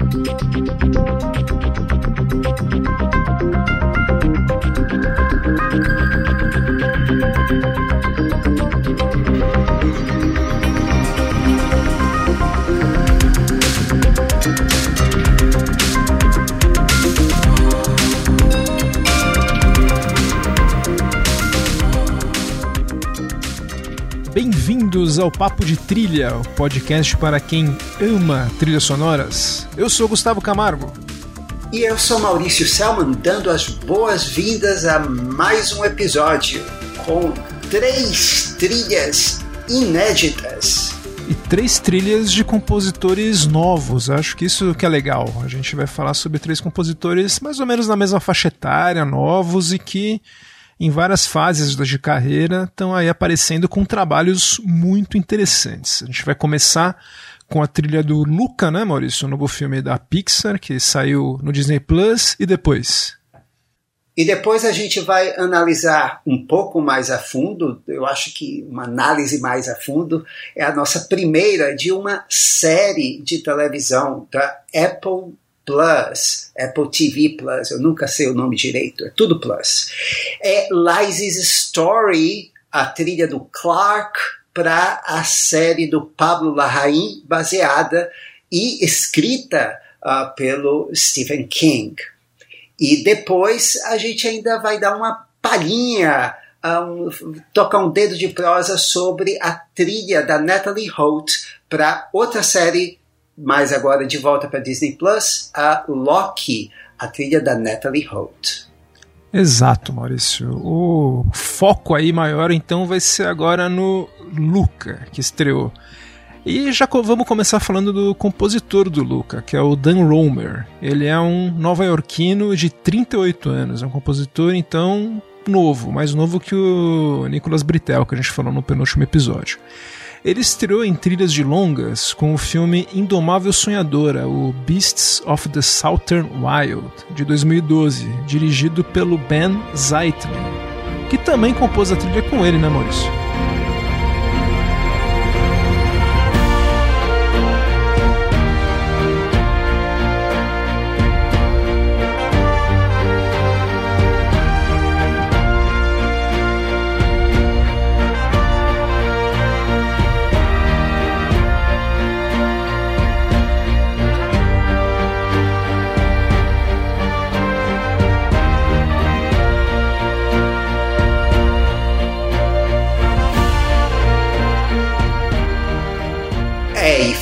Thank you. Bem-vindos ao Papo de Trilha, o podcast para quem ama trilhas sonoras. Eu sou Gustavo Camargo. E eu sou Maurício Selman, dando as boas-vindas a mais um episódio com três trilhas inéditas. E três trilhas de compositores novos, acho que isso que é legal. A gente vai falar sobre três compositores mais ou menos na mesma faixa etária, novos e que em várias fases de carreira, estão aí aparecendo com trabalhos muito interessantes. A gente vai começar com a trilha do Luca, né, Maurício? O novo filme da Pixar, que saiu no Disney Plus, e depois? E depois a gente vai analisar um pouco mais a fundo, eu acho que uma análise mais a fundo é a nossa primeira de uma série de televisão da Apple Plus, Apple TV Plus, eu nunca sei o nome direito, é tudo Plus. É Liza's Story, a trilha do Clark para a série do Pablo Larraín, baseada e escrita uh, pelo Stephen King. E depois a gente ainda vai dar uma palhinha, um, tocar um dedo de prosa sobre a trilha da Natalie Holt para outra série mas agora de volta para Disney Plus, a Loki, a trilha da Natalie Holt. Exato, Maurício. O foco aí maior então vai ser agora no Luca, que estreou. E já vamos começar falando do compositor do Luca, que é o Dan Romer. Ele é um nova-iorquino de 38 anos, é um compositor então novo, mais novo que o Nicolas Britel, que a gente falou no penúltimo episódio. Ele estreou em trilhas de longas com o filme Indomável Sonhadora, o Beasts of the Southern Wild, de 2012, dirigido pelo Ben Zeitlin, que também compôs a trilha com ele, né, Maurício?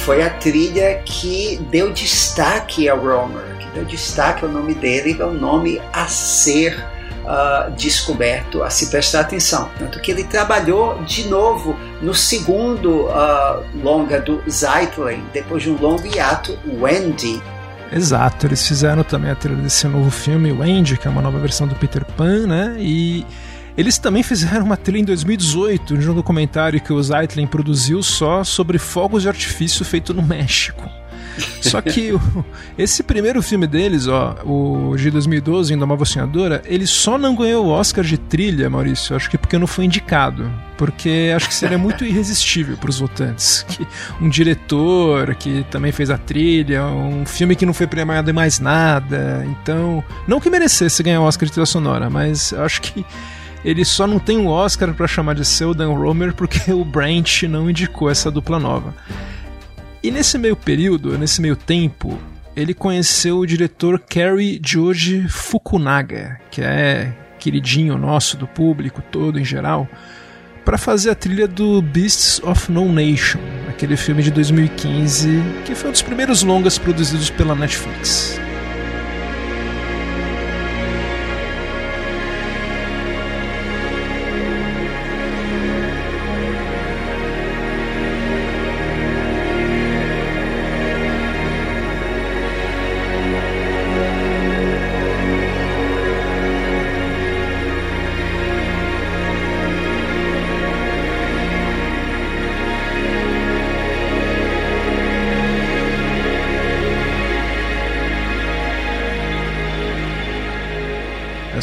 Foi a trilha que deu destaque ao Romer, que deu destaque ao nome dele, ao nome a ser uh, descoberto, a se prestar atenção. Tanto que ele trabalhou de novo no segundo uh, longa do Zeitlin, depois de um longo hiato, Wendy. Exato, eles fizeram também a trilha desse novo filme, Wendy, que é uma nova versão do Peter Pan, né? E eles também fizeram uma trilha em 2018 de um documentário que o Zeitlin produziu só sobre fogos de artifício feito no México. Só que o, esse primeiro filme deles, ó, o de 2012, Indomável Sonhadora, ele só não ganhou o Oscar de trilha, Maurício, acho que porque não foi indicado. Porque acho que seria muito irresistível para os votantes. Que um diretor que também fez a trilha, um filme que não foi premiado em mais nada. Então, não que merecesse ganhar o Oscar de trilha sonora, mas acho que ele só não tem um Oscar para chamar de seu Dan Romer porque o Branch não indicou essa dupla nova. E nesse meio período, nesse meio tempo, ele conheceu o diretor Kerry George Fukunaga, que é queridinho nosso do público todo em geral, para fazer a trilha do Beasts of No Nation, aquele filme de 2015 que foi um dos primeiros longas produzidos pela Netflix.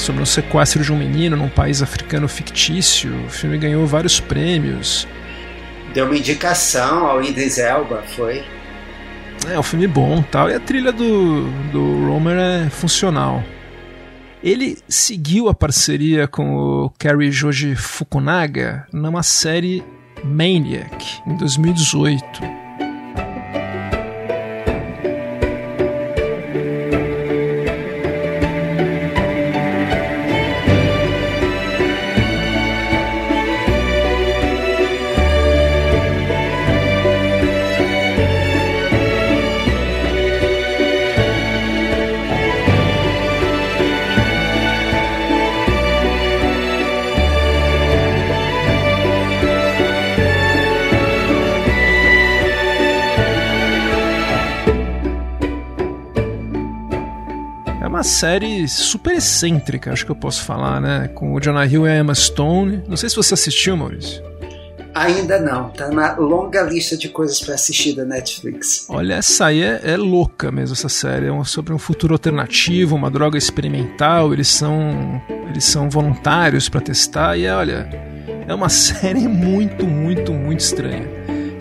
Sobre um sequestro de um menino num país africano fictício. O filme ganhou vários prêmios. Deu uma indicação ao Idris Elba, foi? É, um filme bom tal. E a trilha do, do Romer é funcional. Ele seguiu a parceria com o Kerry Joji Fukunaga numa série Maniac, em 2018. Série super excêntrica, acho que eu posso falar, né? Com o Jonah Hill e a Emma Stone. Não sei se você assistiu, Maurício. Ainda não, tá na longa lista de coisas para assistir da Netflix. Olha, essa aí é, é louca mesmo, essa série. É sobre um futuro alternativo, uma droga experimental. Eles são, eles são voluntários para testar. E olha, é uma série muito, muito, muito estranha.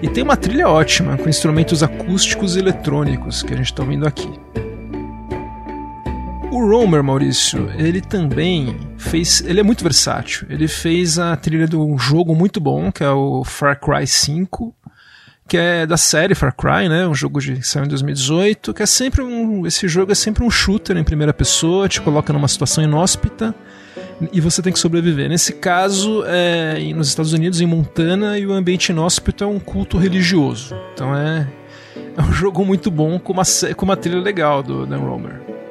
E tem uma trilha ótima, com instrumentos acústicos e eletrônicos que a gente está ouvindo aqui. O Romer, Maurício, ele também fez. Ele é muito versátil. Ele fez a trilha de um jogo muito bom, que é o Far Cry 5, que é da série Far Cry, né? Um jogo de, que saiu em 2018, que é sempre um. Esse jogo é sempre um shooter em primeira pessoa, te coloca numa situação inóspita e você tem que sobreviver. Nesse caso, é nos Estados Unidos, em Montana, e o ambiente inóspito é um culto religioso. Então é, é um jogo muito bom com uma, com uma trilha legal do Dan Romer.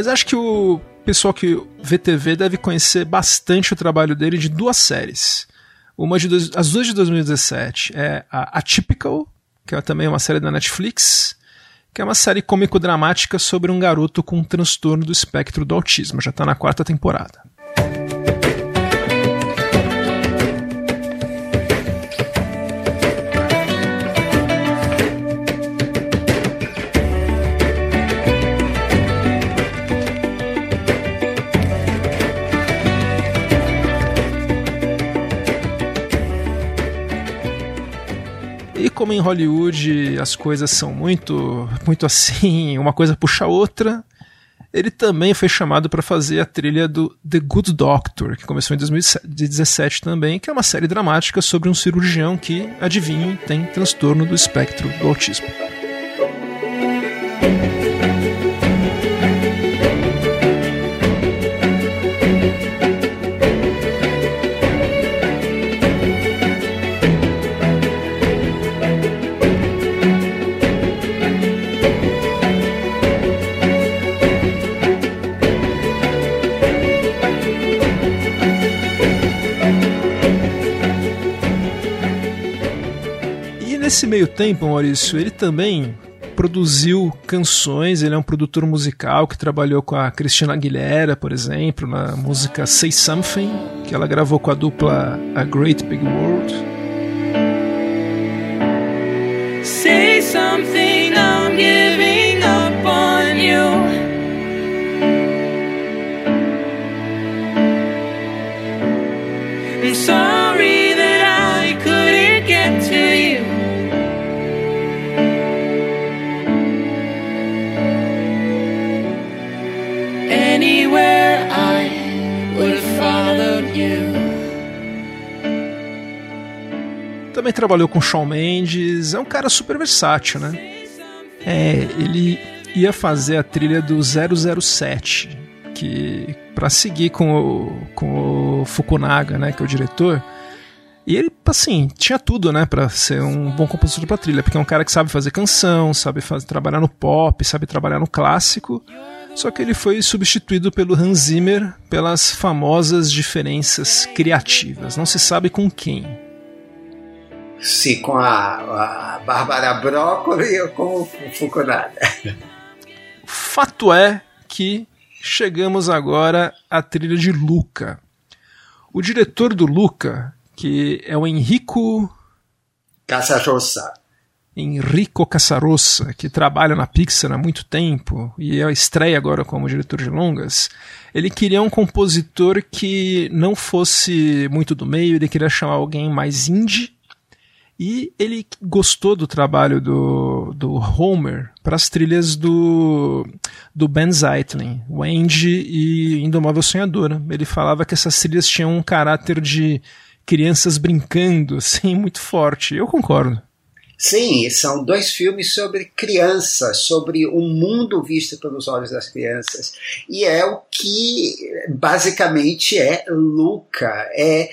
Mas acho que o pessoal que vê TV deve conhecer bastante o trabalho dele de duas séries. Uma de dois, as duas de 2017 é a Atypical, que é também uma série da Netflix, que é uma série cômico-dramática sobre um garoto com um transtorno do espectro do autismo. Já está na quarta temporada. Como em Hollywood as coisas são muito, muito assim, uma coisa puxa a outra, ele também foi chamado para fazer a trilha do The Good Doctor, que começou em 2017 também, que é uma série dramática sobre um cirurgião que, adivinhe, tem transtorno do espectro do autismo. Nesse meio tempo, Maurício, ele também produziu canções, ele é um produtor musical que trabalhou com a Cristina Aguilera, por exemplo, na música Say Something, que ela gravou com a dupla A Great Big World. Say something, I'm giving up on you. I'm sorry Também trabalhou com Shawn Mendes, é um cara super versátil, né? É, ele ia fazer a trilha do 007, que para seguir com o, com o Fukunaga, né, que é o diretor, e ele, assim, tinha tudo, né, para ser um bom compositor para trilha, porque é um cara que sabe fazer canção, sabe fazer, trabalhar no pop, sabe trabalhar no clássico. Só que ele foi substituído pelo Hans Zimmer pelas famosas diferenças criativas. Não se sabe com quem. Se com a, a Bárbara Broccoli ou com o Fukunaga. Fato é que chegamos agora à trilha de Luca. O diretor do Luca, que é o Enrico Casarossa. Enrico Casarossa, que trabalha na Pixar há muito tempo e é estreia agora como diretor de longas, ele queria um compositor que não fosse muito do meio, ele queria chamar alguém mais indie e ele gostou do trabalho do, do Homer para as trilhas do, do Ben Zeitlin, Wendy e Indomável Sonhadora. Ele falava que essas trilhas tinham um caráter de crianças brincando, assim, muito forte. Eu concordo. Sim, são dois filmes sobre crianças, sobre o um mundo visto pelos olhos das crianças. E é o que basicamente é Luca. É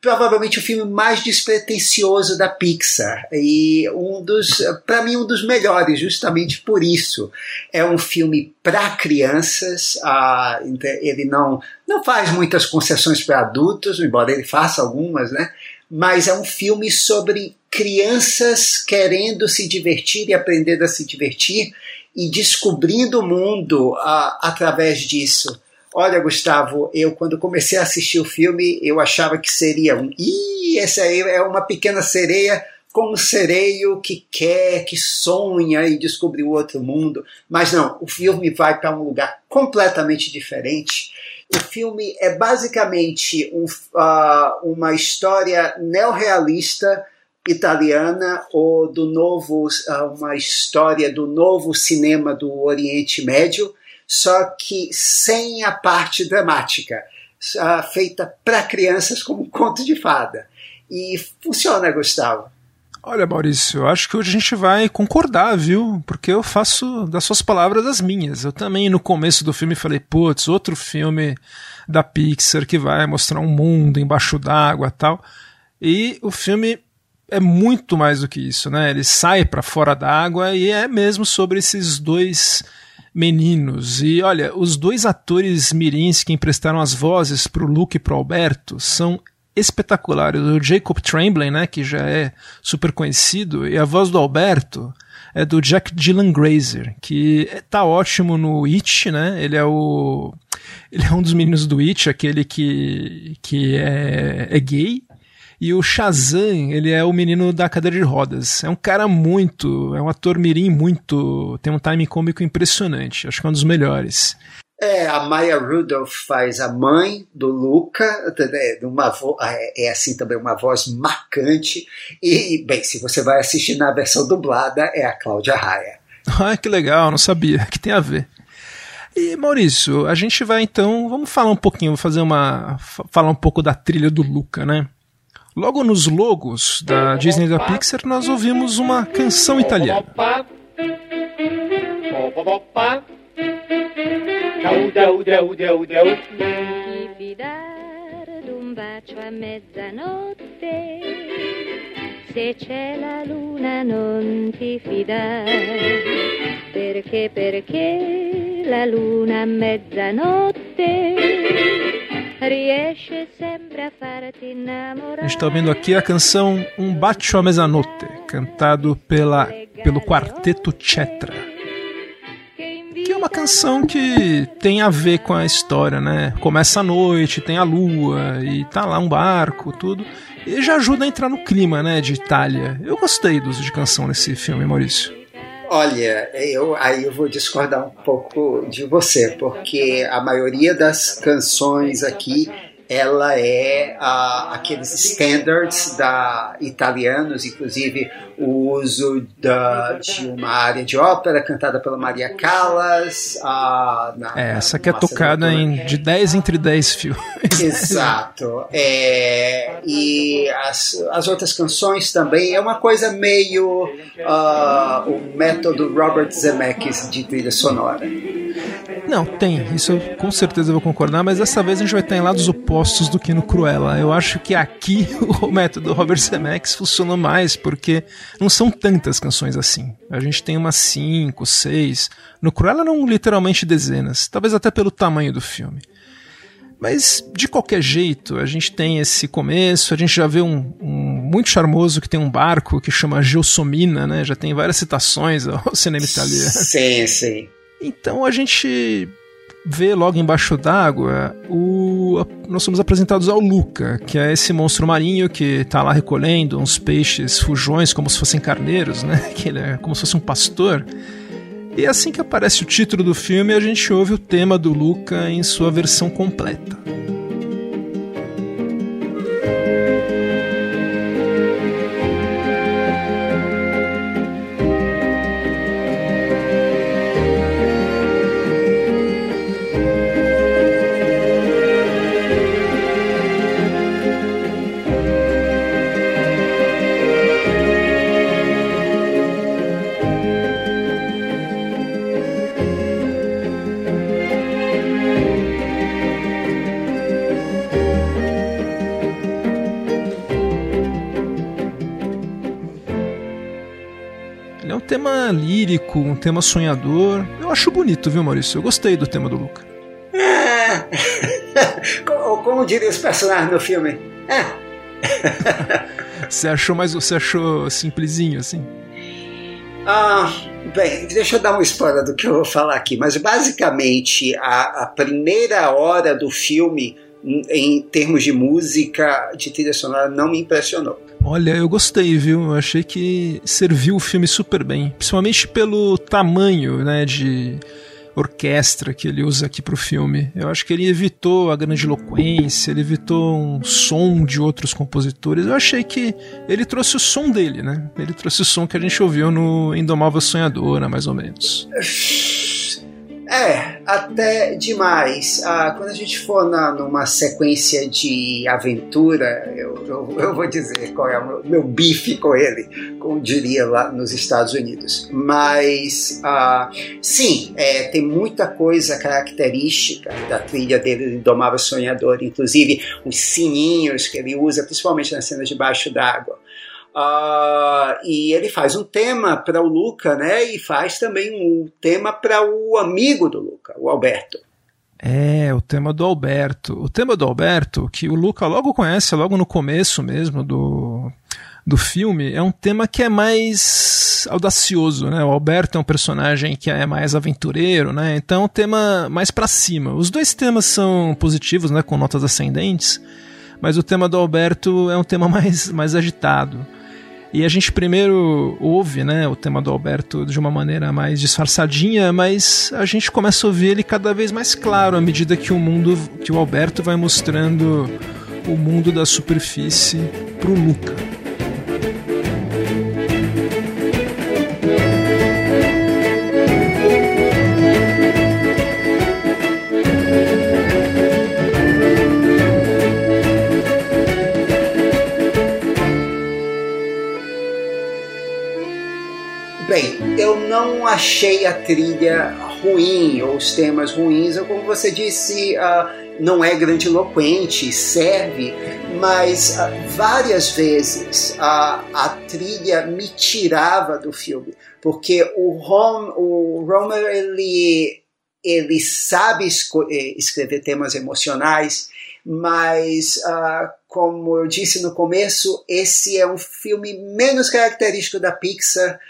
provavelmente o filme mais despretensioso da Pixar e um dos, para mim, um dos melhores, justamente por isso. É um filme para crianças. Ah, ele não não faz muitas concessões para adultos, embora ele faça algumas, né? Mas é um filme sobre crianças querendo se divertir e aprendendo a se divertir e descobrindo o mundo através disso. Olha, Gustavo, eu quando comecei a assistir o filme, eu achava que seria um. Ih, essa aí é uma pequena sereia com um sereio que quer, que sonha e descobrir o outro mundo. Mas não, o filme vai para um lugar completamente diferente. O filme é basicamente um, uh, uma história neorrealista italiana ou do novo, uh, uma história do novo cinema do Oriente Médio só que sem a parte dramática, feita para crianças como um conto de fada. E funciona, Gustavo. Olha, Maurício, eu acho que hoje a gente vai concordar, viu? Porque eu faço das suas palavras as minhas. Eu também, no começo do filme, falei, putz, outro filme da Pixar que vai mostrar um mundo embaixo d'água tal. E o filme é muito mais do que isso, né? Ele sai para fora d'água e é mesmo sobre esses dois meninos. E olha, os dois atores mirins que emprestaram as vozes pro Luke e pro Alberto são espetaculares. O Jacob Tremblay, né, que já é super conhecido, e a voz do Alberto é do Jack Dylan Grazer, que tá ótimo no It, né? Ele é o ele é um dos meninos do It, aquele que que é, é gay e o Shazam, ele é o menino da cadeira de rodas. É um cara muito. É um ator mirim muito. Tem um time cômico impressionante. Acho que é um dos melhores. É, a Maya Rudolph faz a mãe do Luca, é, uma é, é assim também uma voz marcante. E, bem, se você vai assistir na versão dublada, é a Cláudia Raia. Ah, que legal, não sabia. que tem a ver? E Maurício, a gente vai então, vamos falar um pouquinho, fazer uma falar um pouco da trilha do Luca, né? Logo nos logos da Disney da Pixar, nós ouvimos uma canção italiana. Se c'è la luna non ti fidare, perché perché la luna a mezzanotte está ouvindo aqui a canção Um Bacio a Mezzanotte, cantado pela, pelo quarteto Cetra. Que é uma canção que tem a ver com a história, né? Começa a noite, tem a lua e tá lá um barco, tudo. E já ajuda a entrar no clima, né, de Itália. Eu gostei do uso de canção nesse filme, Maurício. Olha, eu, aí eu vou discordar um pouco de você, porque a maioria das canções aqui ela é uh, aqueles standards da italianos, inclusive o uso da, de uma área de ópera cantada pela Maria Callas. Uh, na, é, essa que é tocada em, de 10 entre 10 filmes. Exato. É, e as, as outras canções também é uma coisa meio uh, o método Robert Zemeckis de trilha sonora. Não, tem. Isso eu com certeza vou concordar, mas dessa vez a gente vai estar em lados opostos do que no Cruella. Eu acho que aqui o método Robert Zemeckis funcionou mais, porque não são tantas canções assim. A gente tem umas cinco, seis. No Cruella não literalmente dezenas, talvez até pelo tamanho do filme. Mas, de qualquer jeito, a gente tem esse começo, a gente já vê um, um muito charmoso que tem um barco que chama Gelsomina, né? Já tem várias citações ao cinema italiano. Sim, sim. Então a gente vê logo embaixo d'água nós somos apresentados ao Luca, que é esse monstro marinho que está lá recolhendo uns peixes fujões como se fossem carneiros, né? Que ele é como se fosse um pastor. E assim que aparece o título do filme, a gente ouve o tema do Luca em sua versão completa. Tema lírico, um tema sonhador. Eu acho bonito, viu, Maurício? Eu gostei do tema do Luca. Como, como diria os personagens no filme? É. você achou mais. Você achou simplesinho assim? Ah, bem, deixa eu dar um spoiler do que eu vou falar aqui, mas basicamente a, a primeira hora do filme, em, termos de música, de trilha sonora, não me impressionou. Olha, eu gostei, viu? Eu achei que serviu o filme super bem. Principalmente pelo tamanho, né, de orquestra que ele usa aqui pro filme. Eu acho que ele evitou a grandiloquência, ele evitou um som de outros compositores. Eu achei que ele trouxe o som dele, né? Ele trouxe o som que a gente ouviu no Indomável Sonhadora, mais ou menos. É, até demais. Ah, quando a gente for na, numa sequência de aventura, eu, eu, eu, vou dizer qual é o meu, meu, bife com ele, como diria lá nos Estados Unidos. Mas, ah, sim, é, tem muita coisa característica da trilha dele, Indomável Sonhador, inclusive os sininhos que ele usa, principalmente nas cenas debaixo d'água. Uh, e ele faz um tema para o Luca, né? E faz também um tema para o amigo do Luca, o Alberto. É, o tema do Alberto. O tema do Alberto, que o Luca logo conhece, logo no começo mesmo do, do filme, é um tema que é mais audacioso, né? O Alberto é um personagem que é mais aventureiro, né? Então é um tema mais para cima. Os dois temas são positivos, né? Com notas ascendentes, mas o tema do Alberto é um tema mais, mais agitado. E a gente primeiro ouve né, o tema do Alberto de uma maneira mais disfarçadinha, mas a gente começa a ouvir ele cada vez mais claro à medida que o mundo, que o Alberto vai mostrando o mundo da superfície pro Luca. Não achei a trilha ruim ou os temas ruins. Como você disse, uh, não é grandiloquente, serve, mas uh, várias vezes uh, a trilha me tirava do filme, porque o, Rom, o Romer ele, ele sabe eh, escrever temas emocionais, mas uh, como eu disse no começo, esse é um filme menos característico da Pixar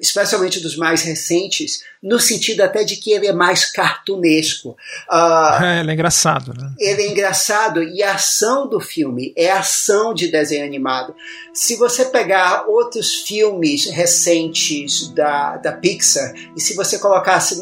especialmente dos mais recentes, no sentido até de que ele é mais cartunesco. Uh, é, ele é engraçado, né? Ele é engraçado e a ação do filme é ação de desenho animado. Se você pegar outros filmes recentes da, da Pixar e se você colocasse,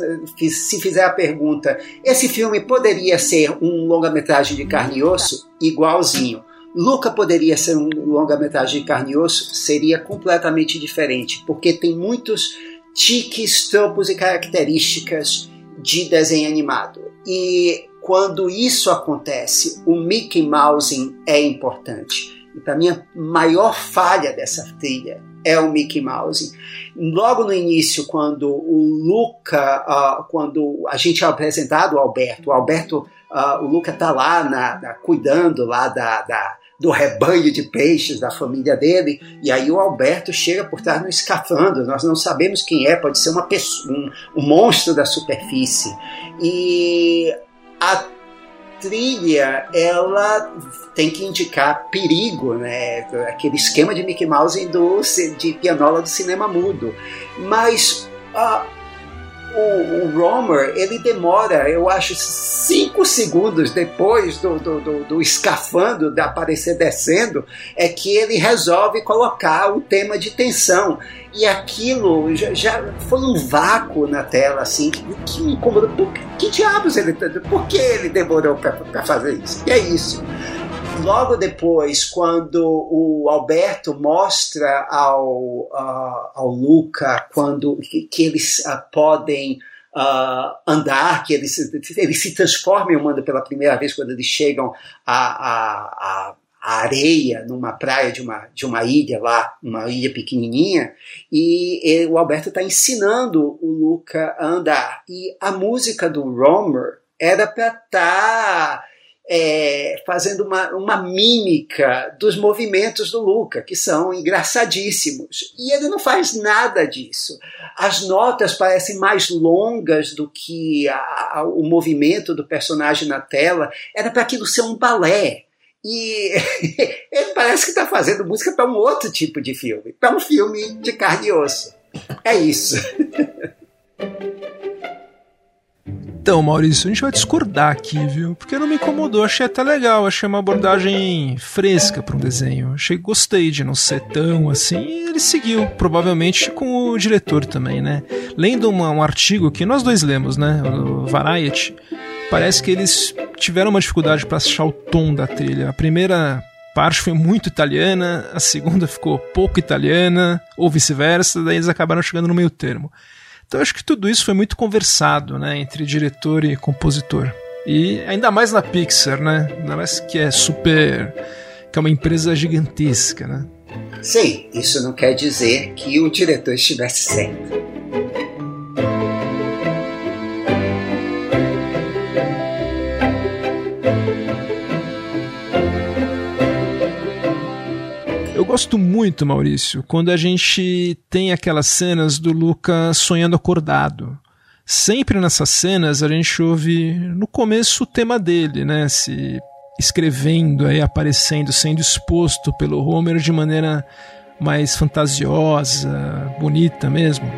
se fizer a pergunta, esse filme poderia ser um longa-metragem de carne e osso? Igualzinho. Luca poderia ser um longa-metragem de carne e osso? Seria completamente diferente, porque tem muitos tiques, tropos e características de desenho animado. E quando isso acontece, o Mickey Mouse é importante. E para mim, a maior falha dessa trilha é o Mickey Mouse. Logo no início, quando o Luca, uh, quando a gente é apresentado Alberto, o Alberto, uh, o Luca está lá na, na, cuidando lá da, da do rebanho de peixes da família dele, e aí o Alberto chega por trás no escafandro, nós não sabemos quem é, pode ser uma pessoa, um, um monstro da superfície. E a trilha ela tem que indicar perigo, né? Aquele esquema de Mickey Mouse de pianola do cinema mudo. Mas o, o Romer ele demora, eu acho, cinco segundos depois do, do, do, do escafando de aparecer descendo, é que ele resolve colocar o tema de tensão. E aquilo já, já foi um vácuo na tela, assim, que, me incomodou. Por que diabos ele. Por que ele demorou para fazer isso? E é isso. Logo depois, quando o Alberto mostra ao, uh, ao Luca quando que, eles uh, podem uh, andar, que eles, eles se transformam em humano pela primeira vez quando eles chegam à, à, areia numa praia de uma, de uma ilha lá, uma ilha pequenininha, e, e o Alberto está ensinando o Luca a andar. E a música do Romer era para estar tá é, fazendo uma, uma mímica dos movimentos do Luca, que são engraçadíssimos. E ele não faz nada disso. As notas parecem mais longas do que a, a, o movimento do personagem na tela. Era para aquilo ser um balé. E ele parece que está fazendo música para um outro tipo de filme, para um filme de carne e osso. É isso. Então, Maurício, a gente vai discordar aqui, viu? Porque não me incomodou, achei até legal, achei uma abordagem fresca para um desenho. Achei gostei de não ser tão assim, e ele seguiu, provavelmente com o diretor também, né? Lendo uma, um artigo que nós dois lemos, né? O Variety, parece que eles tiveram uma dificuldade para achar o tom da trilha. A primeira parte foi muito italiana, a segunda ficou pouco italiana, ou vice-versa, daí eles acabaram chegando no meio termo. Então acho que tudo isso foi muito conversado, né, entre diretor e compositor. E ainda mais na Pixar, né? Ainda mais que é super. que é uma empresa gigantesca, né? Sim, isso não quer dizer que o diretor estivesse certo. Gosto muito, Maurício, quando a gente tem aquelas cenas do Luca sonhando acordado. Sempre nessas cenas a gente ouve no começo o tema dele, né? Se escrevendo aí, aparecendo, sendo exposto pelo Homer de maneira mais fantasiosa, bonita mesmo.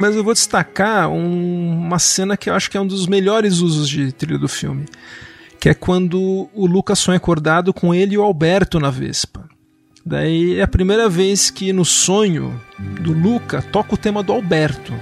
Mas eu vou destacar um, uma cena que eu acho que é um dos melhores usos de trilha do filme, que é quando o Lucas sonha acordado com ele e o Alberto na Vespa. Daí é a primeira vez que no sonho do Luca toca o tema do Alberto.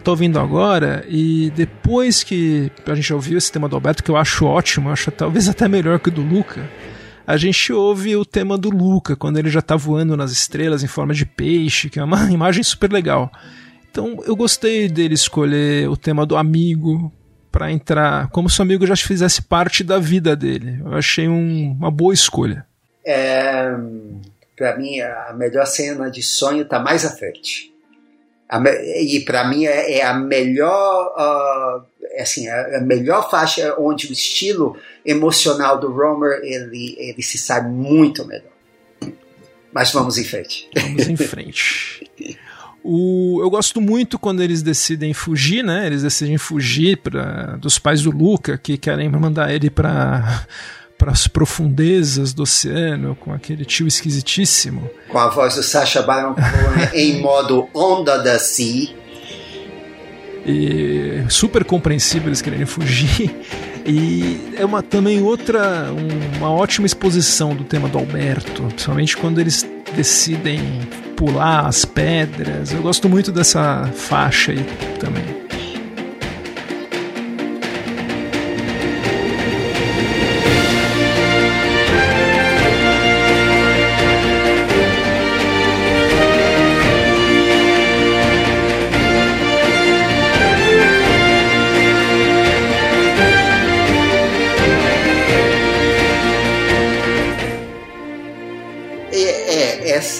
Estou ouvindo agora, e depois que a gente ouviu esse tema do Alberto, que eu acho ótimo, acho talvez até melhor que o do Luca, a gente ouve o tema do Luca, quando ele já está voando nas estrelas em forma de peixe, que é uma imagem super legal. Então eu gostei dele escolher o tema do amigo para entrar, como se o amigo já fizesse parte da vida dele. Eu achei um, uma boa escolha. É, para mim, a melhor cena de sonho está mais à frente e para mim é, é, a melhor uh, assim a melhor faixa onde o estilo emocional do Romer ele ele se sai muito melhor. Mas vamos em frente. Vamos em frente. O, eu gosto muito quando eles decidem fugir né? Eles decidem fugir pra, dos pais do Luca que querem mandar ele para para as profundezas do oceano com aquele tio esquisitíssimo. Com a voz do Sacha Baron Cohen em modo onda da sea. E super compreensível eles quererem fugir. E é uma também outra, uma ótima exposição do tema do Alberto, principalmente quando eles decidem pular as pedras. Eu gosto muito dessa faixa aí também.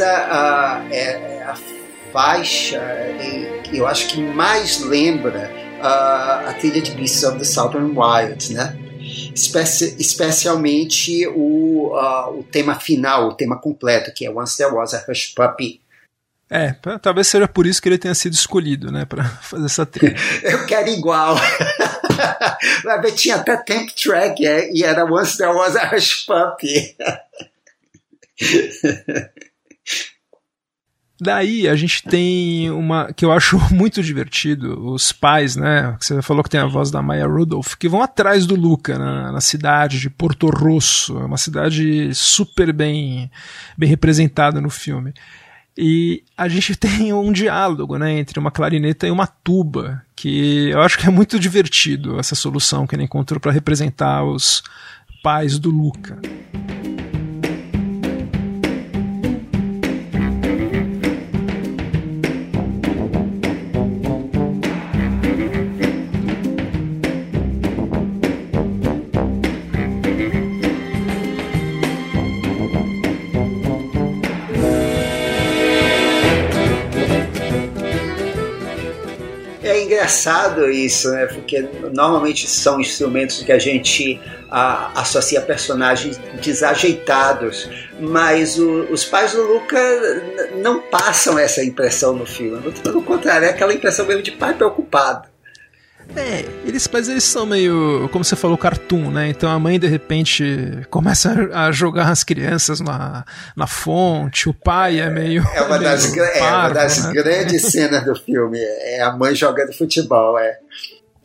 Essa uh, é a faixa que eu acho que mais lembra uh, a trilha de Beasts of the Southern Wilds, né? Especi especialmente o, uh, o tema final, o tema completo, que é Once There Was a Hush Puppy. É, talvez seja por isso que ele tenha sido escolhido, né, para fazer essa trilha. eu quero igual. Tinha até temp track é, e era Once There Was a Hush Puppy. Daí a gente tem uma que eu acho muito divertido, os pais, né? Você falou que tem a voz da Maya Rudolph, que vão atrás do Luca na, na cidade de Porto Rosso, é uma cidade super bem, bem representada no filme. E a gente tem um diálogo né, entre uma clarineta e uma tuba, que eu acho que é muito divertido essa solução que ele encontrou para representar os pais do Luca. Engraçado isso, né? Porque normalmente são instrumentos que a gente a, associa personagens desajeitados, mas o, os pais do Luca não passam essa impressão no filme. Pelo contrário, é aquela impressão mesmo de pai preocupado. É, eles, mas eles são meio, como você falou, cartoon, né? Então a mãe de repente começa a jogar as crianças na, na fonte, o pai é meio. É uma das, meio é uma das né? grandes cenas do filme, é a mãe jogando futebol, é.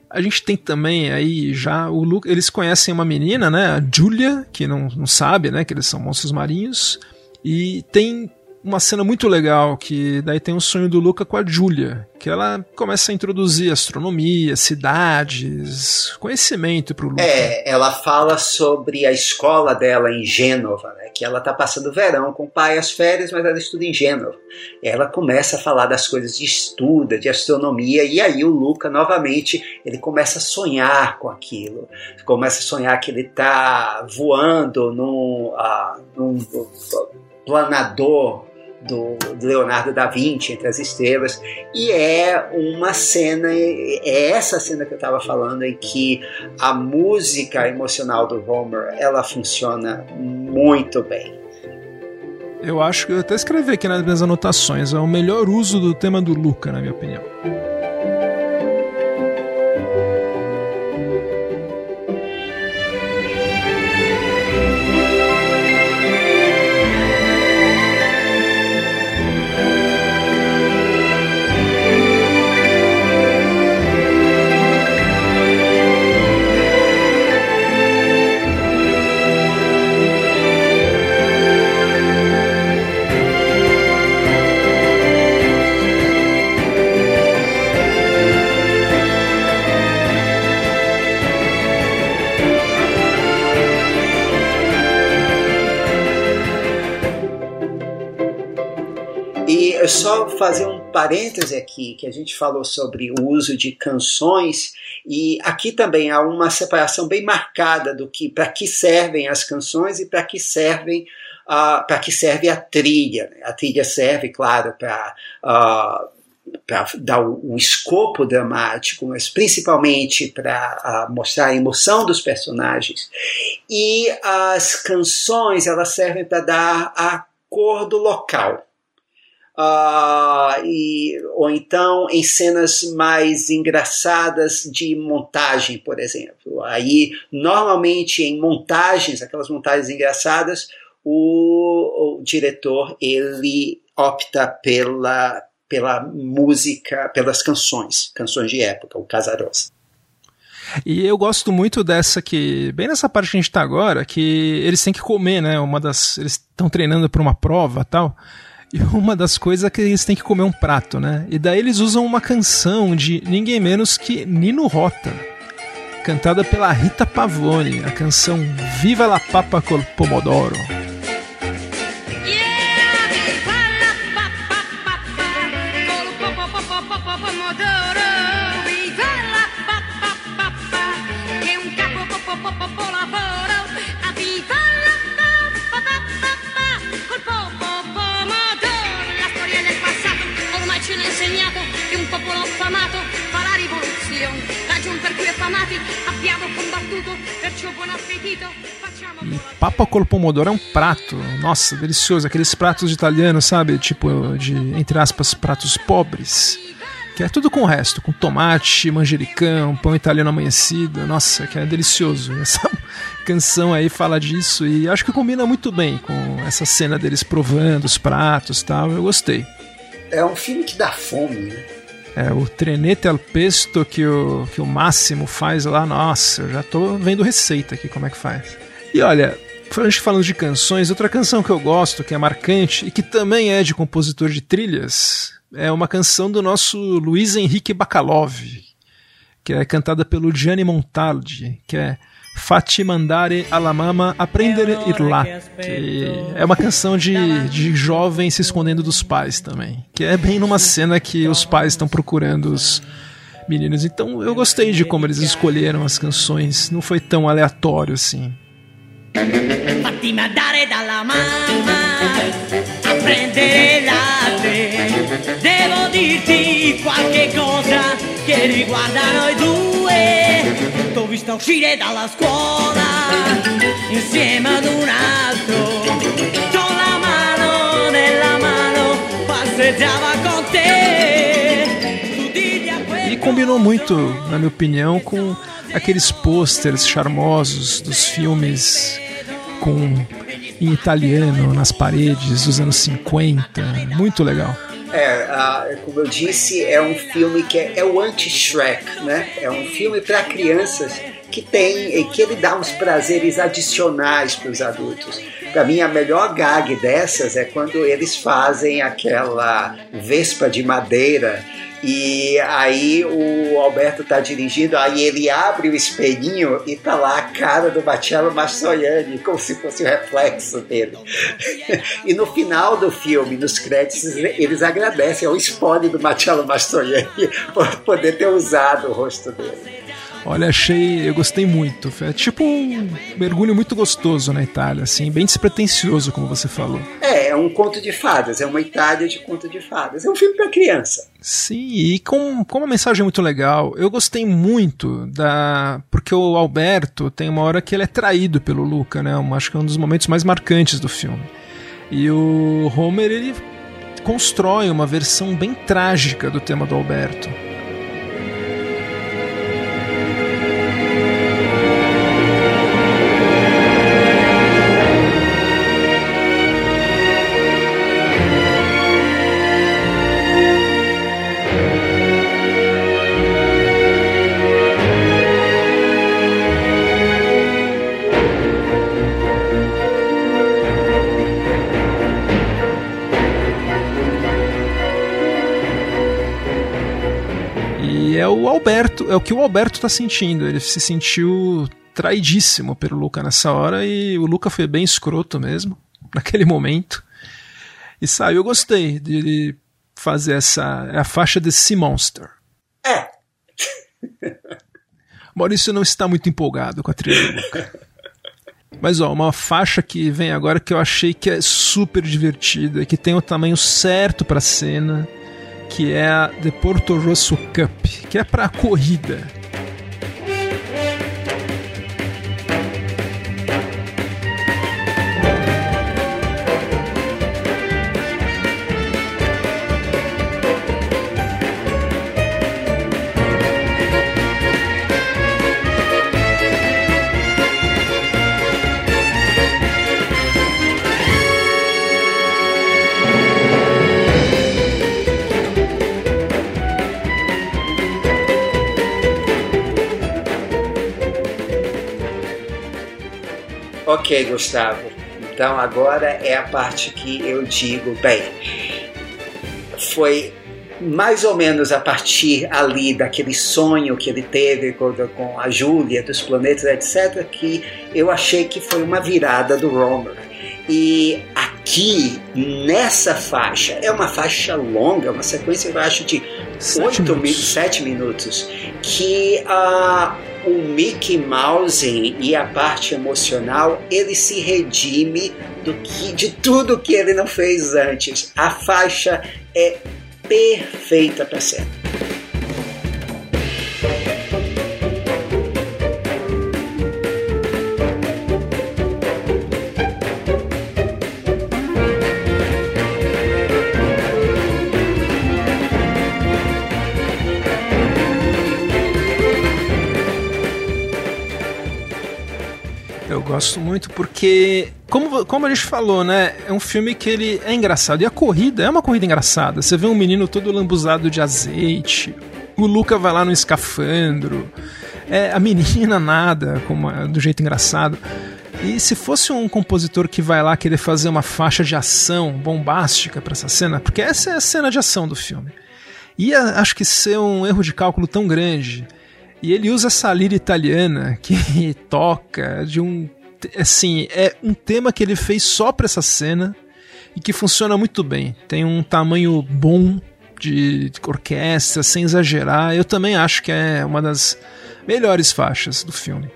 A gente tem também aí já o Luke, eles conhecem uma menina, né? A Julia, que não, não sabe, né? Que eles são monstros marinhos. E tem uma cena muito legal que daí tem um sonho do Luca com a Julia, que ela começa a introduzir astronomia, cidades, conhecimento para o Luca. É, ela fala sobre a escola dela em Gênova, né, que ela tá passando o verão com o pai as férias, mas ela estuda em Gênova. Ela começa a falar das coisas de estudo, de astronomia, e aí o Luca novamente ele começa a sonhar com aquilo, começa a sonhar que ele está voando num, uh, num planador do, Leonardo da Vinci, Entre as Estrelas, e é uma cena, é essa cena que eu estava falando, em que a música emocional do Homer, ela funciona muito bem. Eu acho que eu até escrevi aqui nas minhas anotações, é o melhor uso do tema do Luca, na minha opinião. Fazer um parêntese aqui, que a gente falou sobre o uso de canções, e aqui também há uma separação bem marcada do que para que servem as canções e para que servem uh, para que serve a trilha. A trilha serve, claro, para uh, dar o, o, escopo dramático, mas principalmente para mostrar a emoção dos personagens. E as canções elas servem para dar a cor do local. Uh, e, ou então em cenas mais engraçadas de montagem, por exemplo. Aí, normalmente em montagens, aquelas montagens engraçadas, o, o diretor ele opta pela, pela música, pelas canções, canções de época, o Casarosa. E eu gosto muito dessa que, bem nessa parte que a gente tá agora, que eles têm que comer, né? Uma das. Eles estão treinando para uma prova tal. E uma das coisas é que eles têm que comer um prato, né? E daí eles usam uma canção de ninguém menos que Nino Rota, cantada pela Rita Pavone, a canção Viva la Papa col Pomodoro. E papa col pomodoro é um prato, nossa, delicioso. Aqueles pratos italianos, sabe? Tipo, de, entre aspas, pratos pobres. Que é tudo com o resto, com tomate, manjericão, pão italiano amanhecido. Nossa, que é delicioso. Essa canção aí fala disso e acho que combina muito bem com essa cena deles provando os pratos tal. Eu gostei. É um filme que dá fome, né? É, o trenete al pesto que o, que o Máximo faz lá, nossa, eu já tô vendo receita aqui como é que faz. E olha, falando de canções, outra canção que eu gosto, que é marcante e que também é de compositor de trilhas, é uma canção do nosso Luiz Henrique Bacalov, que é cantada pelo Gianni Montaldi, que é Fatti mandare alla mama aprendere il latte. É uma canção de, de jovem se escondendo dos pais também. Que é bem numa cena que os pais estão procurando os meninos. Então eu gostei de como eles escolheram as canções. Não foi tão aleatório assim. Fatti mandare dalla mamma aprendere il latte. Devo dirti qualche cosa che riguarda noi due. Visto uscire dalla scuola insieme ad un altro. Con la mano nella mano passeggiava con te. E combinou muito, na minha opinião, com aqueles pôsteres charmosos dos filmes com em italiano nas paredes dos anos 50. Muito legal. É, como eu disse, é um filme que é, é o anti-Shrek, né? É um filme para crianças que tem, que ele dá uns prazeres adicionais para os adultos. Para mim, a melhor gag dessas é quando eles fazem aquela vespa de madeira e aí o Alberto tá dirigindo, aí ele abre o espelhinho e tá lá a cara do Marcello Mastroianni, como se fosse o reflexo dele. e no final do filme, nos créditos, eles agradecem ao spoiler do Marcello Mastroianni por poder ter usado o rosto dele. Olha, achei, eu gostei muito. É tipo um mergulho muito gostoso na Itália, assim, bem despretensioso, como você falou. É, é um conto de fadas, é uma Itália de conto de fadas. É um filme para criança. Sim, e com, com uma mensagem muito legal. Eu gostei muito da. Porque o Alberto tem uma hora que ele é traído pelo Luca, né? Um, acho que é um dos momentos mais marcantes do filme. E o Homer, ele constrói uma versão bem trágica do tema do Alberto. Alberto, é o que o Alberto tá sentindo. Ele se sentiu traidíssimo pelo Luca nessa hora e o Luca foi bem escroto mesmo, naquele momento. E saiu, eu gostei de fazer essa. A faixa de Sea Monster. É. Maurício não está muito empolgado com a trilha do Luca. Mas ó, uma faixa que vem agora que eu achei que é super divertida, que tem o tamanho certo pra cena que é a The Porto Rosso Cup, que é para corrida. Ok, Gustavo. Então agora é a parte que eu digo, bem, foi mais ou menos a partir ali daquele sonho que ele teve com, com a Júlia, dos planetas, etc., que eu achei que foi uma virada do Romer. E aqui, nessa faixa, é uma faixa longa, uma sequência, eu acho, de sete 8 minutos. 7 minutos, que uh, o Mickey Mouse e a parte emocional, ele se redime do que, de tudo que ele não fez antes. A faixa é perfeita para ser. Muito porque, como, como a gente falou, né? É um filme que ele é engraçado. E a corrida é uma corrida engraçada. Você vê um menino todo lambuzado de azeite. O Luca vai lá no escafandro. É, a menina nada como, do jeito engraçado. E se fosse um compositor que vai lá querer fazer uma faixa de ação bombástica para essa cena, porque essa é a cena de ação do filme, ia acho que ser um erro de cálculo tão grande e ele usa essa lira italiana que toca de um. Assim, é um tema que ele fez só pra essa cena e que funciona muito bem. Tem um tamanho bom de orquestra, sem exagerar. Eu também acho que é uma das melhores faixas do filme.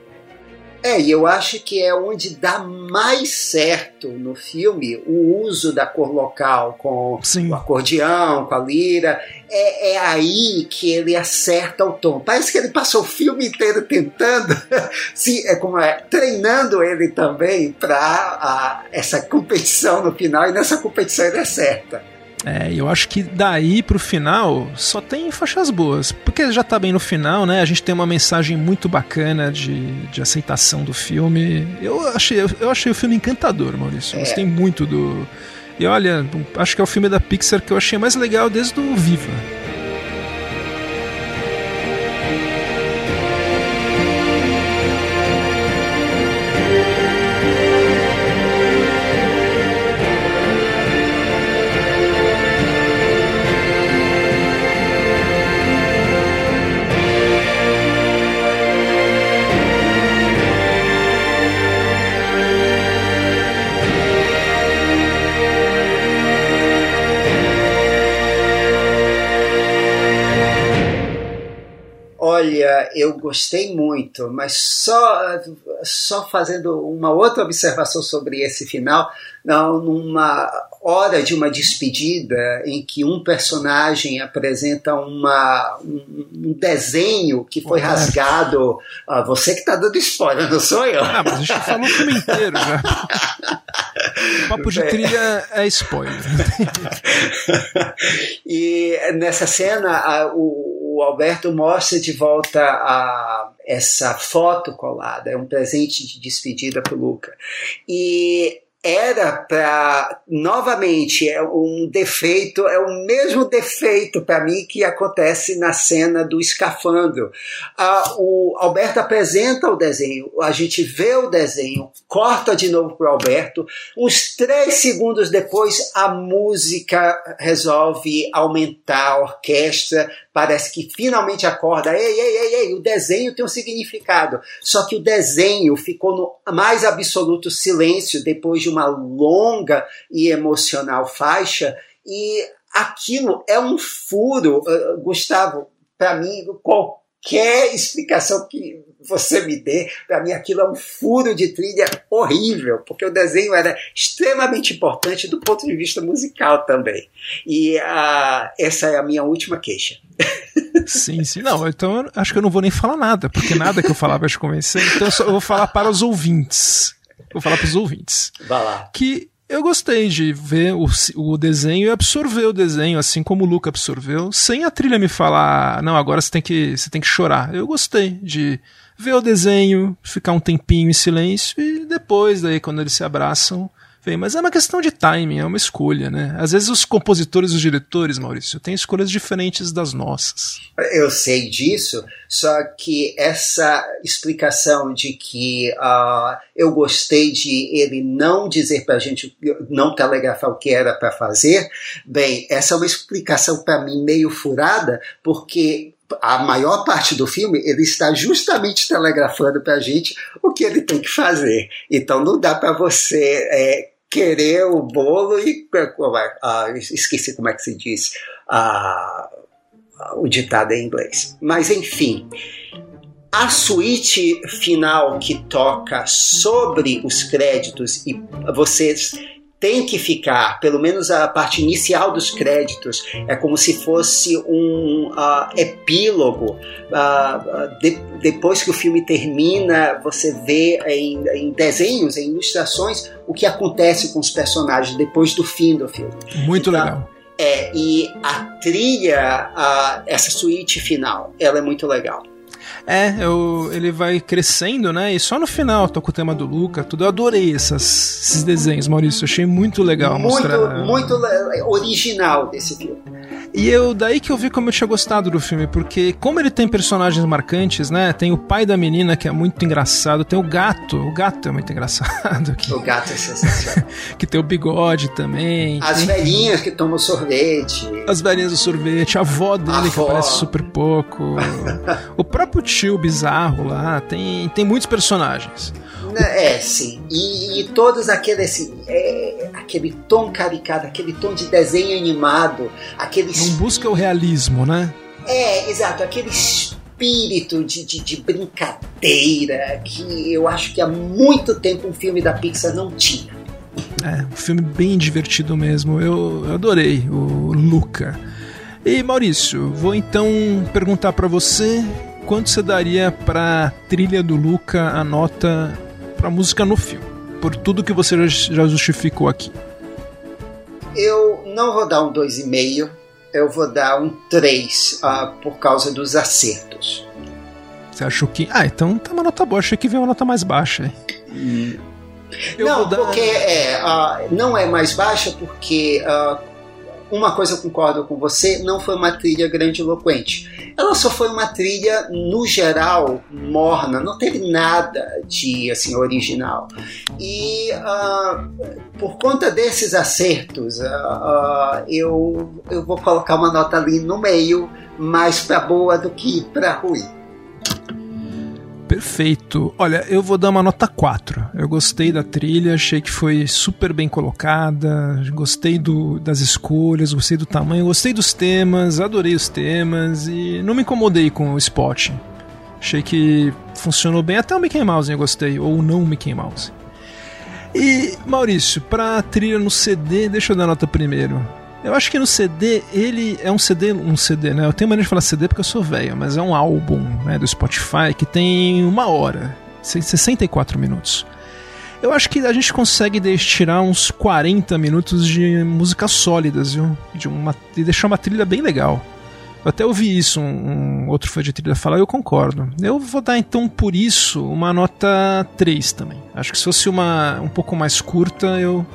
É, e eu acho que é onde dá mais certo no filme o uso da cor local com Sim. o acordeão, com a lira. É, é, aí que ele acerta o tom. Parece que ele passou o filme inteiro tentando, se, é como é, treinando ele também para essa competição no final, e nessa competição ele acerta. É, eu acho que daí pro final só tem faixas boas. Porque já tá bem no final, né? A gente tem uma mensagem muito bacana de, de aceitação do filme. Eu achei, eu achei o filme encantador, Maurício. É. Gostei muito do. E olha, acho que é o filme da Pixar que eu achei mais legal desde o Viva. Eu gostei muito, mas só, só fazendo uma outra observação sobre esse final, não, numa hora de uma despedida em que um personagem apresenta uma, um, um desenho que foi rasgado. Ah, você que está dando spoiler, não sou eu. Ah, mas a gente falou o filme inteiro já. O papo de trilha é spoiler. e nessa cena, a, o o Alberto mostra de volta a essa foto colada, é um presente de despedida para o Luca. E era para novamente é um defeito, é o mesmo defeito para mim que acontece na cena do escafandro. Ah, o Alberto apresenta o desenho, a gente vê o desenho, corta de novo para Alberto. Uns três segundos depois, a música resolve aumentar a orquestra, parece que finalmente acorda. Ei, ei, ei, ei, o desenho tem um significado. Só que o desenho ficou no mais absoluto silêncio depois de uma longa e emocional faixa. E aquilo é um furo, uh, Gustavo, para mim, qualquer explicação que você me dê, para mim aquilo é um furo de trilha horrível, porque o desenho era extremamente importante do ponto de vista musical também. E uh, essa é a minha última queixa. Sim, sim. Não, então acho que eu não vou nem falar nada, porque nada que eu falar vai te convencer. Então eu, só, eu vou falar para os ouvintes. Vou falar para os ouvintes. Vai lá. Que eu gostei de ver o, o desenho e absorver o desenho, assim como o Luca absorveu, sem a trilha me falar, não, agora você tem que, você tem que chorar. Eu gostei de ver o desenho, ficar um tempinho em silêncio e depois, daí, quando eles se abraçam, Bem, mas é uma questão de timing, é uma escolha, né? Às vezes os compositores os diretores, Maurício, têm escolhas diferentes das nossas. Eu sei disso, só que essa explicação de que uh, eu gostei de ele não dizer para a gente, não telegrafar o que era para fazer, bem, essa é uma explicação para mim meio furada, porque a maior parte do filme ele está justamente telegrafando para a gente o que ele tem que fazer. Então não dá para você é, querer o bolo e uh, esqueci como é que se diz o ditado em inglês. Mas enfim, a suíte final que toca sobre os créditos e vocês tem que ficar, pelo menos a parte inicial dos créditos, é como se fosse um uh, epílogo. Uh, de, depois que o filme termina, você vê em, em, desenhos, em ilustrações, o que acontece com os personagens depois do fim do filme. Muito então, legal. É, e a trilha, essa suíte final, ela é muito legal. É, eu, ele vai crescendo, né? E só no final toca o tema do Luca, tudo. Eu adorei essas, esses desenhos, Maurício. Achei muito legal muito, mostrar. Muito original desse filme. E eu daí que eu vi como eu tinha gostado do filme, porque como ele tem personagens marcantes, né? Tem o pai da menina que é muito engraçado, tem o gato, o gato é muito engraçado. O gato é sensacional. que tem o bigode também. As tem... velhinhas que tomam sorvete. As velhinhas do sorvete, a avó dele a que avó. aparece super pouco. o próprio tio bizarro lá, tem, tem muitos personagens. É, sim. E, e todos aqueles, assim, é, aquele tom caricato, aquele tom de desenho animado, aquele. Não busca o realismo, né? É, exato, aquele espírito de, de, de, brincadeira que eu acho que há muito tempo um filme da Pixar não tinha. É, um filme bem divertido mesmo. Eu, eu adorei o Luca. E Maurício, vou então perguntar para você quanto você daria pra trilha do Luca a nota pra música no filme? Por tudo que você já justificou aqui. Eu não vou dar um 2,5, eu vou dar um 3 uh, ah, por causa dos acertos. Você achou que. Ah, então tá uma nota boa, achei que veio uma nota mais baixa. Hum. não, dar... porque é, uh, não é mais baixa porque uh, uma coisa eu concordo com você, não foi uma trilha grandiloquente. Ela só foi uma trilha, no geral, morna, não teve nada de assim original. E uh, por conta desses acertos, uh, uh, eu, eu vou colocar uma nota ali no meio, mais para boa do que para ruim. Perfeito. Olha, eu vou dar uma nota 4. Eu gostei da trilha, achei que foi super bem colocada, gostei do, das escolhas, gostei do tamanho, gostei dos temas, adorei os temas e não me incomodei com o spot. Achei que funcionou bem, até o Mickey Mouse eu gostei, ou não Mickey Mouse. E, Maurício, pra trilha no CD, deixa eu dar nota primeiro. Eu acho que no CD, ele é um CD, um CD, né? Eu tenho maneira de falar CD porque eu sou velho, mas é um álbum né, do Spotify que tem uma hora, 64 minutos. Eu acho que a gente consegue tirar uns 40 minutos de músicas sólidas, viu? De uma, e deixar uma trilha bem legal. Eu até ouvi isso, um, um outro fã de trilha falar eu concordo. Eu vou dar então por isso uma nota 3 também. Acho que se fosse uma um pouco mais curta, eu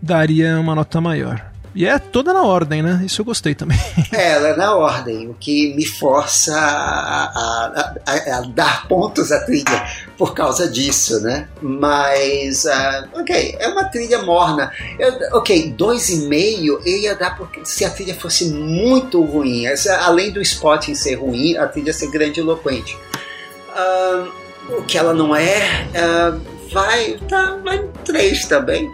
daria uma nota maior. E é toda na ordem, né? Isso eu gostei também. É, ela é na ordem, o que me força a, a, a, a dar pontos à trilha por causa disso, né? Mas, uh, ok, é uma trilha morna. Eu, ok, dois e meio eu ia dar porque se a trilha fosse muito ruim. Essa, além do spot em ser ruim, a trilha ser grande e eloquente. Uh, o que ela não é, uh, vai, tá, vai três também.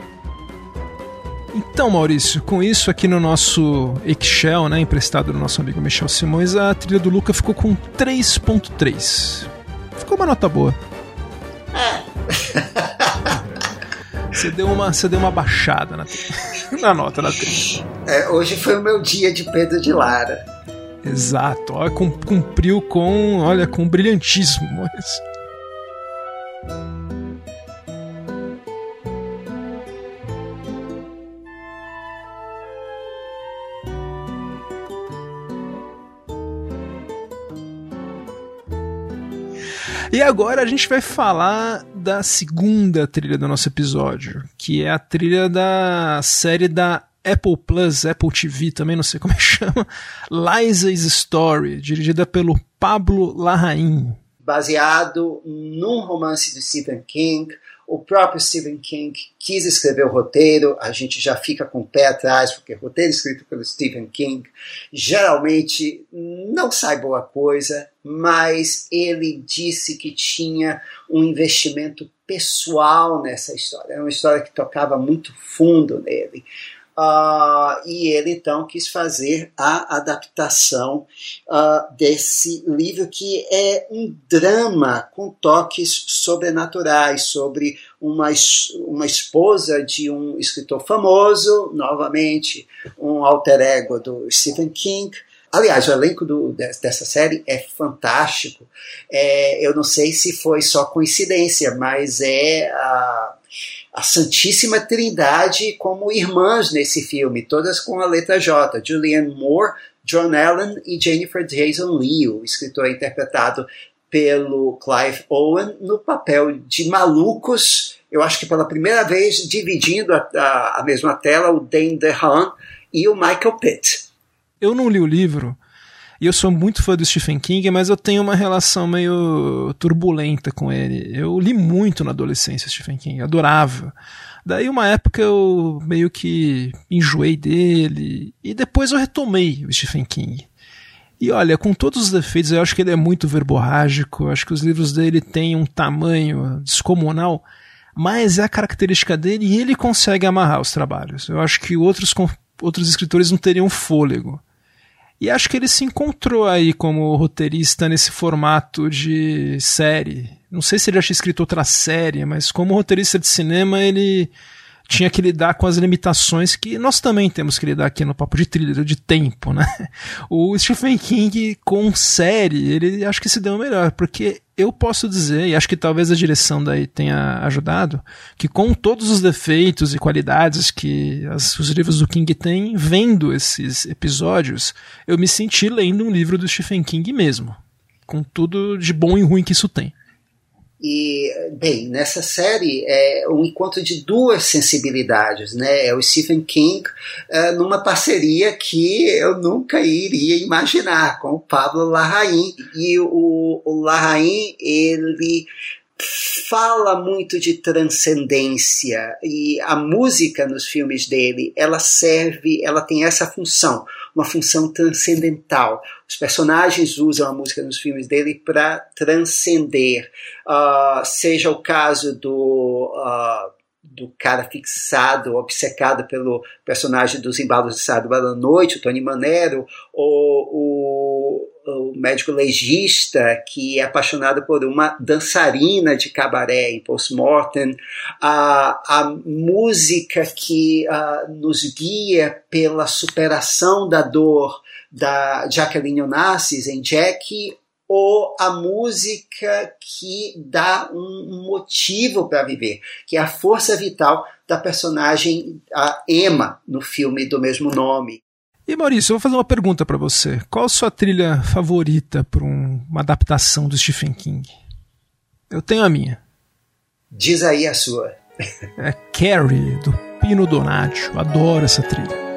Então, Maurício, com isso aqui no nosso Excel, né, emprestado do nosso amigo Michel Simões, a trilha do Luca ficou com 3.3. Ficou uma nota boa. É. Você deu uma, você deu uma baixada na, na nota da trilha. É, hoje foi o meu dia de Pedro de Lara. Exato, olha, cumpriu com, olha, com brilhantismo, Maurício. E agora a gente vai falar da segunda trilha do nosso episódio, que é a trilha da série da Apple Plus, Apple TV, também não sei como é que chama, Liza's Story, dirigida pelo Pablo Larraín. Baseado num romance de Stephen King, o próprio Stephen King quis escrever o roteiro, a gente já fica com o pé atrás, porque roteiro escrito pelo Stephen King geralmente não sai boa coisa, mas ele disse que tinha um investimento pessoal nessa história. Era uma história que tocava muito fundo nele. Uh, e ele então quis fazer a adaptação uh, desse livro que é um drama com toques sobrenaturais sobre uma, uma esposa de um escritor famoso, novamente um alter ego do Stephen King. Aliás, o elenco do, dessa série é fantástico. É, eu não sei se foi só coincidência, mas é a a Santíssima Trindade como irmãs nesse filme, todas com a letra J. Julianne Moore, John Allen e Jennifer Jason Leigh, o escritor interpretado pelo Clive Owen no papel de malucos, eu acho que pela primeira vez dividindo a, a, a mesma tela o Dane DeHaan e o Michael Pitt. Eu não li o livro, e eu sou muito fã do Stephen King, mas eu tenho uma relação meio turbulenta com ele. Eu li muito na adolescência Stephen King, adorava. Daí uma época eu meio que enjoei dele e depois eu retomei o Stephen King. E olha, com todos os defeitos, eu acho que ele é muito verborrágico, eu acho que os livros dele têm um tamanho descomunal, mas é a característica dele e ele consegue amarrar os trabalhos. Eu acho que outros, outros escritores não teriam fôlego. E acho que ele se encontrou aí como roteirista nesse formato de série. Não sei se ele já tinha escrito outra série, mas como roteirista de cinema ele tinha que lidar com as limitações que nós também temos que lidar aqui no Papo de Trilha, de tempo, né? O Stephen King com série, ele acho que se deu melhor, porque eu posso dizer, e acho que talvez a direção daí tenha ajudado, que com todos os defeitos e qualidades que as, os livros do King têm, vendo esses episódios, eu me senti lendo um livro do Stephen King mesmo, com tudo de bom e ruim que isso tem. E, bem, nessa série é um encontro de duas sensibilidades, né? É o Stephen King é, numa parceria que eu nunca iria imaginar com o Pablo Larraín. E o, o Larraín, ele fala muito de transcendência e a música nos filmes dele, ela serve, ela tem essa função uma função transcendental. Os personagens usam a música nos filmes dele para transcender. Uh, seja o caso do. Uh, do cara fixado, obcecado pelo personagem dos Embalos de Sábado à Noite, o Tony Manero, ou o, o médico legista que é apaixonado por uma dançarina de cabaré em Post-Mortem, a, a música que uh, nos guia pela superação da dor da Jacqueline Onassis em Jack, ou a música que dá um motivo para viver, que é a força vital da personagem a Emma no filme do mesmo nome. E Maurício, eu vou fazer uma pergunta para você. Qual a sua trilha favorita para um, uma adaptação do Stephen King? Eu tenho a minha. Diz aí a sua. É Carrie, do Pino Donati. adoro essa trilha.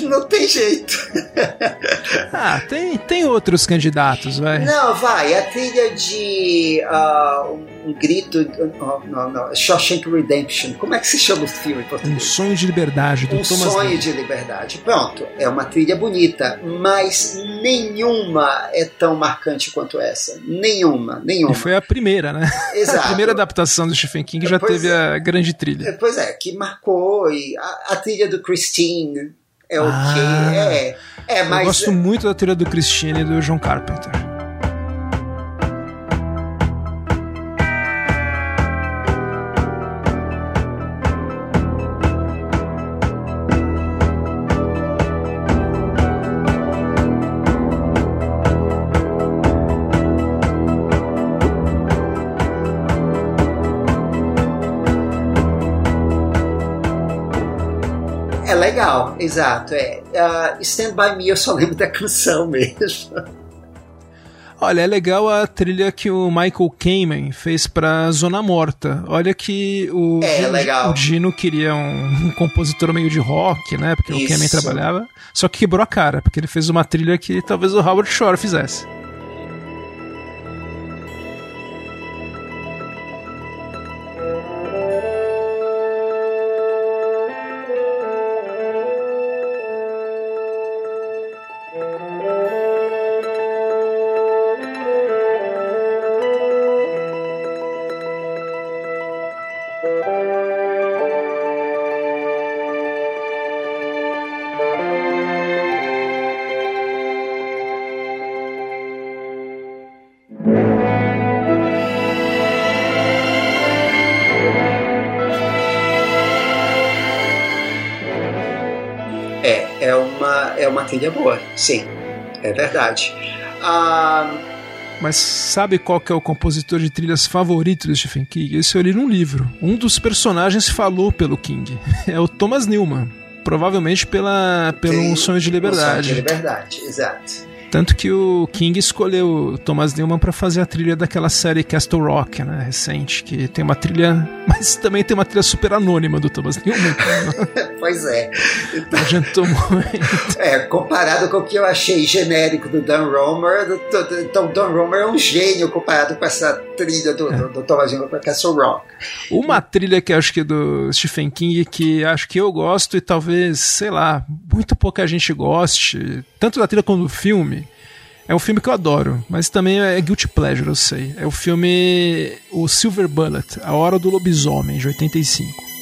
não tem jeito. ah, tem, tem outros candidatos, vai. Não, vai. A trilha de uh, um, um, grito. Uh, não, não, Shawshank Redemption. Como é que se chama o filme em português? Um sonho de liberdade do um Thomas sonho Mann. de liberdade. Pronto, é uma trilha bonita, mas nenhuma é tão marcante quanto essa. Nenhuma, nenhuma. E foi a primeira, né? Exato. a primeira adaptação do Stephen King já pois teve é. a grande trilha. Pois é, que marcou. E a, a trilha do Christine é ok. Ah, é, é, mas. Eu gosto muito da trilha do Christine e do John Carpenter. Legal, exato. É. Uh, Stand By Me eu só lembro da canção mesmo. Olha, é legal a trilha que o Michael Kamen fez pra Zona Morta. Olha que o, é, legal. o Dino queria um, um, compositor meio de rock, né? Porque Isso. o Kamen trabalhava. Só que quebrou a cara, porque ele fez uma trilha que talvez o Howard Shore fizesse. Trilha boa, sim, é verdade. Ah, mas sabe qual que é o compositor de trilhas favorito do Stephen King? Esse eu li num livro. Um dos personagens falou pelo King. É o Thomas Newman. Provavelmente pela, pelo Sim, Sonho de Liberdade. Sonho de Liberdade, exato. Tanto que o King escolheu o Thomas Newman para fazer a trilha daquela série Castle Rock, né, recente, que tem uma trilha, mas também tem uma trilha super anônima do Thomas Newman. pois é. Então, Adiantou muito. É, comparado com o que eu achei genérico do Dan Romer, então Dan Romer é um gênio comparado com essa trilha do, do, do Thomas para Castle Rock. Uma trilha que acho que é do Stephen King que acho que eu gosto e talvez, sei lá, muito pouca gente goste, tanto da trilha quanto do filme, é um filme que eu adoro, mas também é guilty pleasure, eu sei. É o filme O Silver Bullet, A Hora do Lobisomem, de 85.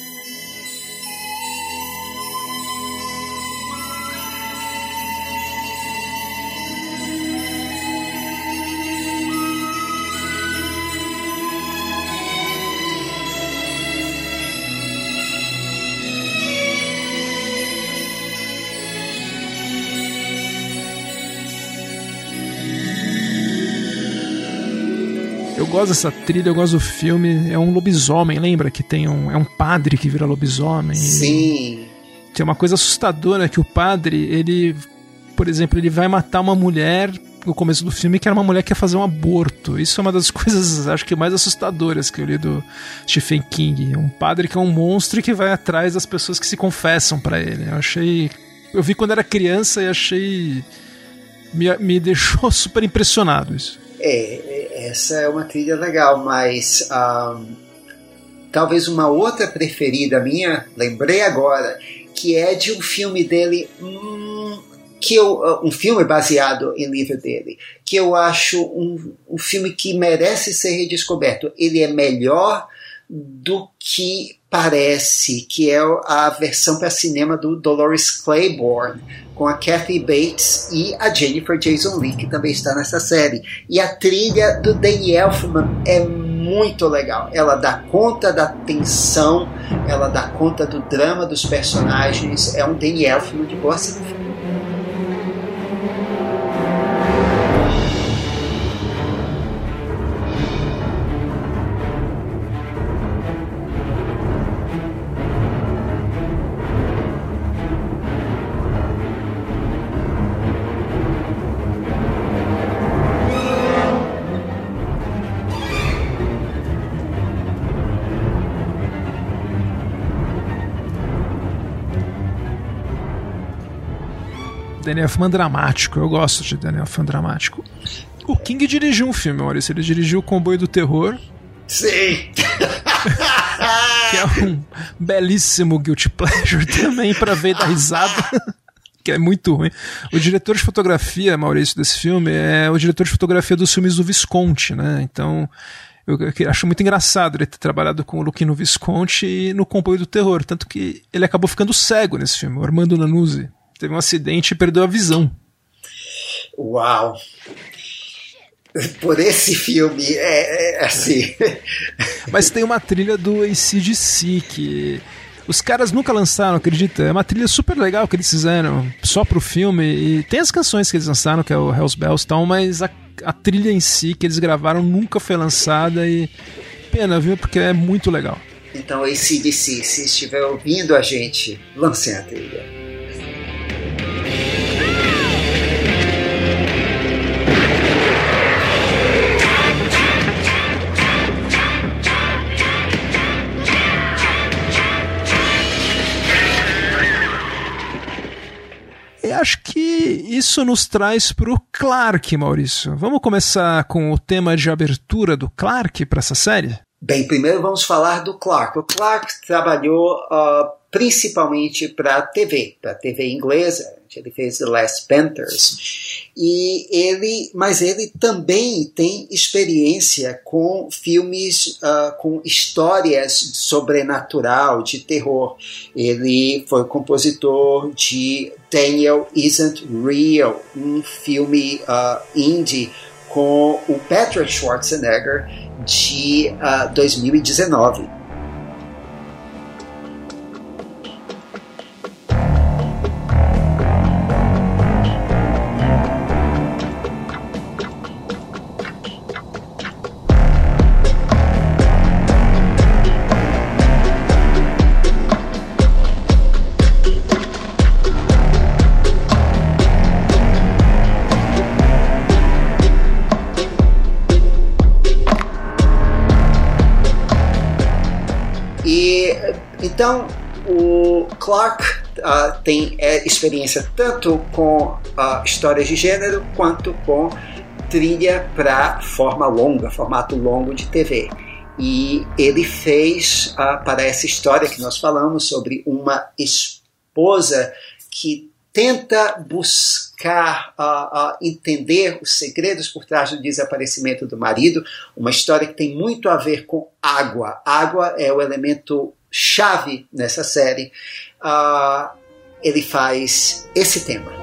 Gosto dessa trilha, eu gosto do filme. É um lobisomem, lembra? Que tem um. É um padre que vira lobisomem. Sim. Tem uma coisa assustadora que o padre, ele. Por exemplo, ele vai matar uma mulher no começo do filme que era uma mulher que ia fazer um aborto. Isso é uma das coisas, acho que mais assustadoras que eu li do Stephen King. Um padre que é um monstro e que vai atrás das pessoas que se confessam para ele. Eu achei. Eu vi quando era criança e achei. Me, me deixou super impressionado isso. É, essa é uma trilha legal, mas um, talvez uma outra preferida minha, lembrei agora, que é de um filme dele. Hum, que eu, uh, um filme baseado em livro dele, que eu acho um, um filme que merece ser redescoberto. Ele é melhor do que parece, que é a versão para cinema do Dolores Claiborne, com a Kathy Bates e a Jennifer Jason Leigh, que também está nessa série. E a trilha do Danny Elfman é muito legal. Ela dá conta da tensão, ela dá conta do drama dos personagens. É um Danny Elfman de boa Daniel Elfman dramático. Eu gosto de Daniel Elfman dramático. O King dirigiu um filme, Maurício. Ele dirigiu O Comboio do Terror. Sim! que é um belíssimo guilty pleasure também para ver da risada. que é muito ruim. O diretor de fotografia, Maurício, desse filme é o diretor de fotografia dos filmes do Visconti, né? Então, eu, eu acho muito engraçado ele ter trabalhado com o Luquino Visconti no Comboio do Terror. Tanto que ele acabou ficando cego nesse filme, Armando Nanuzzi teve um acidente e perdeu a visão. Uau! Por esse filme, é, é assim. Mas tem uma trilha do ACDC que os caras nunca lançaram, acredita? É uma trilha super legal que eles fizeram só pro filme. E tem as canções que eles lançaram, que é o Hells Bells e tal, mas a, a trilha em si que eles gravaram nunca foi lançada e pena, viu? Porque é muito legal. Então, ACDC, se estiver ouvindo a gente, lancem a trilha. Acho que isso nos traz para o Clark, Maurício. Vamos começar com o tema de abertura do Clark para essa série? Bem, primeiro vamos falar do Clark. O Clark trabalhou uh, principalmente para TV, para TV inglesa. Ele fez The Last Panthers. E ele, mas ele também tem experiência com filmes uh, com histórias sobrenatural, de terror. Ele foi compositor de Daniel Isn't Real, um filme uh, indie com o Patrick Schwarzenegger de uh, 2019. Clark uh, tem é, experiência tanto com uh, histórias de gênero quanto com trilha para forma longa, formato longo de TV. E ele fez uh, para essa história que nós falamos sobre uma esposa que tenta buscar uh, uh, entender os segredos por trás do desaparecimento do marido, uma história que tem muito a ver com água. Água é o elemento chave nessa série, uh, ele faz esse tema.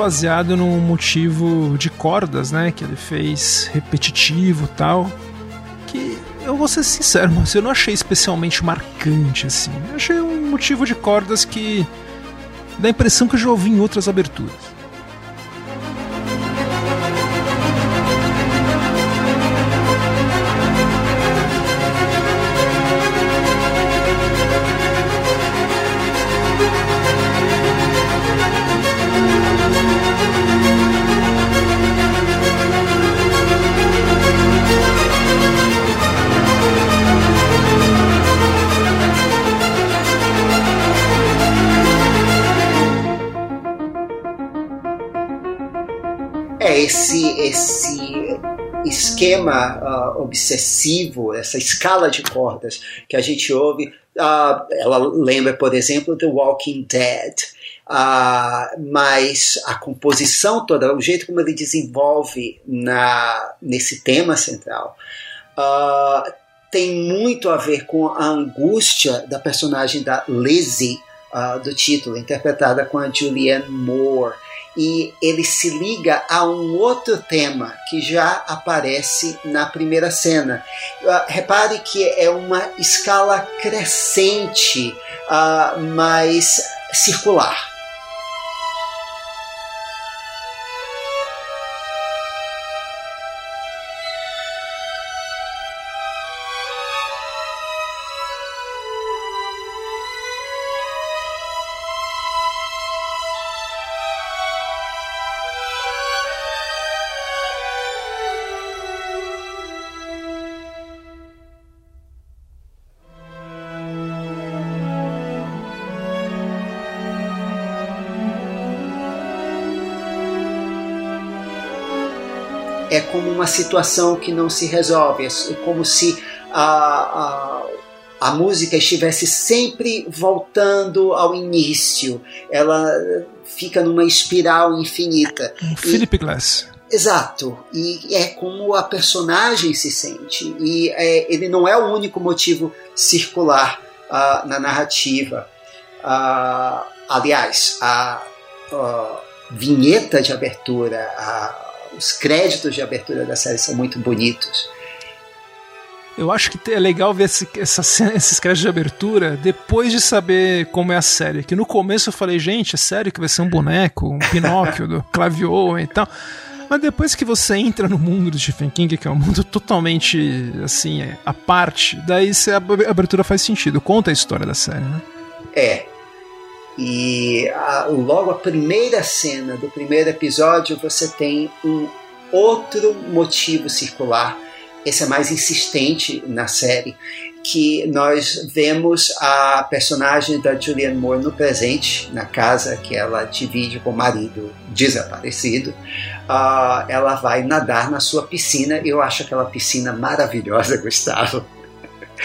Baseado num motivo de cordas, né? Que ele fez repetitivo tal. Que eu vou ser sincero, mas eu não achei especialmente marcante assim. Eu achei um motivo de cordas que dá a impressão que eu já ouvi em outras aberturas. Esquema uh, obsessivo, essa escala de cordas que a gente ouve, uh, ela lembra, por exemplo, The Walking Dead. Uh, mas a composição toda, o jeito como ele desenvolve na, nesse tema central, tem muito a ver com a angústia da personagem da Lizzie do título, interpretada com a Julianne Moore e ele se liga a um outro tema que já aparece na primeira cena. Uh, repare que é uma escala crescente, uh, mas circular. Situação que não se resolve, é como se a, a, a música estivesse sempre voltando ao início, ela fica numa espiral infinita. Um Philip Glass. Exato, e é como a personagem se sente, e é, ele não é o único motivo circular uh, na narrativa. Uh, aliás, a uh, vinheta de abertura, os créditos de abertura da série são muito bonitos. Eu acho que é legal ver esse, essa, esses créditos de abertura depois de saber como é a série. Que no começo eu falei, gente, é sério que vai ser um boneco, um Pinóquio do Clavio e tal. Mas depois que você entra no mundo do Stephen King, que é um mundo totalmente assim, à parte, daí a abertura faz sentido. Conta a história da série, né? É. E a, logo a primeira cena do primeiro episódio você tem um outro motivo circular. Esse é mais insistente na série, que nós vemos a personagem da Julianne Moore no presente, na casa que ela divide com o marido desaparecido. Uh, ela vai nadar na sua piscina. Eu acho aquela piscina maravilhosa, Gustavo.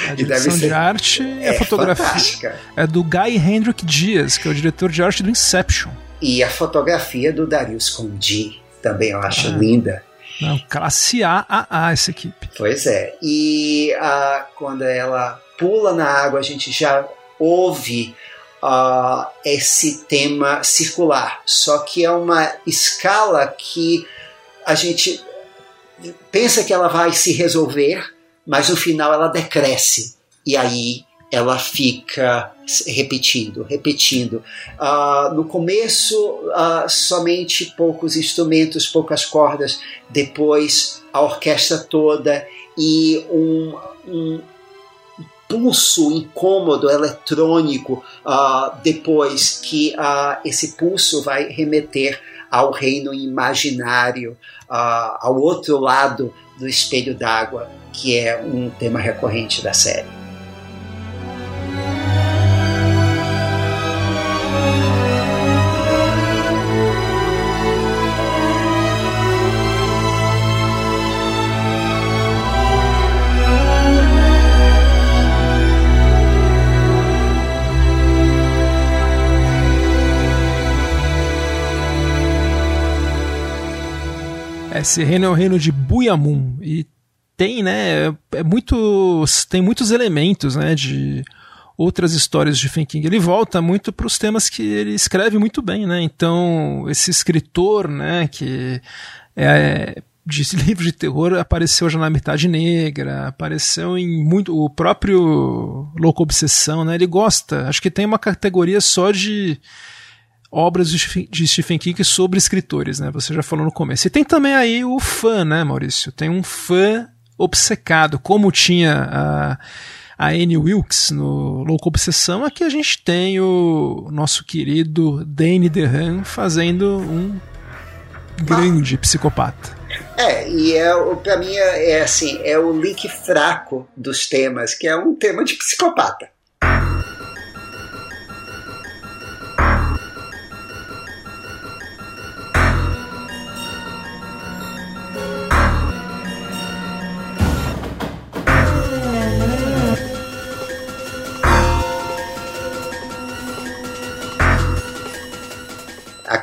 A direção ser... de arte é, a fotografia. Fantástica. É do Guy Hendrick Dias, que é o diretor de arte do Inception. E a fotografia do Darius Condi, também eu acho ah. linda. Não, classe A, A, A essa equipe. Pois é. E uh, quando ela pula na água, a gente já ouve uh, esse tema circular. Só que é uma escala que a gente pensa que ela vai se resolver, mas no final ela decresce. E aí ela fica repetindo, repetindo. Uh, no começo, uh, somente poucos instrumentos, poucas cordas, depois a orquestra toda e um, um pulso incômodo eletrônico, uh, depois que esse pulso vai remeter ao reino imaginário, ao outro lado do espelho d'água, que é um tema recorrente da série. Esse reino é o reino de Buyamun e tem, né, é muito, tem muitos elementos, né, de outras histórias de Stephen King. Ele volta muito para os temas que ele escreve muito bem, né? Então, esse escritor, né, que é de livro de terror apareceu já na metade negra, apareceu em muito o próprio Louco Obsessão, né? Ele gosta, acho que tem uma categoria só de obras de Stephen King sobre escritores, né? Você já falou no começo. E tem também aí o fã, né, Maurício? Tem um fã obcecado, como tinha a, a Annie Wilkes no Louco Obsessão, aqui a gente tem o nosso querido Danny DeHaan fazendo um grande psicopata. É, e é, para mim é, é assim, é o link fraco dos temas, que é um tema de psicopata.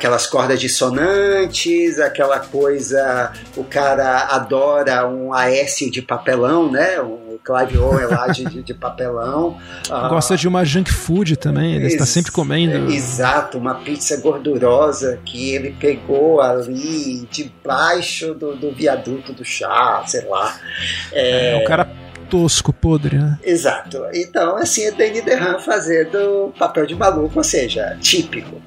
Aquelas cordas dissonantes, aquela coisa, o cara adora um Aécio de papelão, né? Um Clive Owen lá de, de, papelão. Gosta de uma junk food também, ele está sempre comendo. Exato, uma pizza gordurosa que ele pegou ali debaixo do, do viaduto do chá, sei lá. É, é o cara tosco, podre, né? Exato. Então, assim, é Danny DeHaan fazendo papel de maluco, ou seja, típico.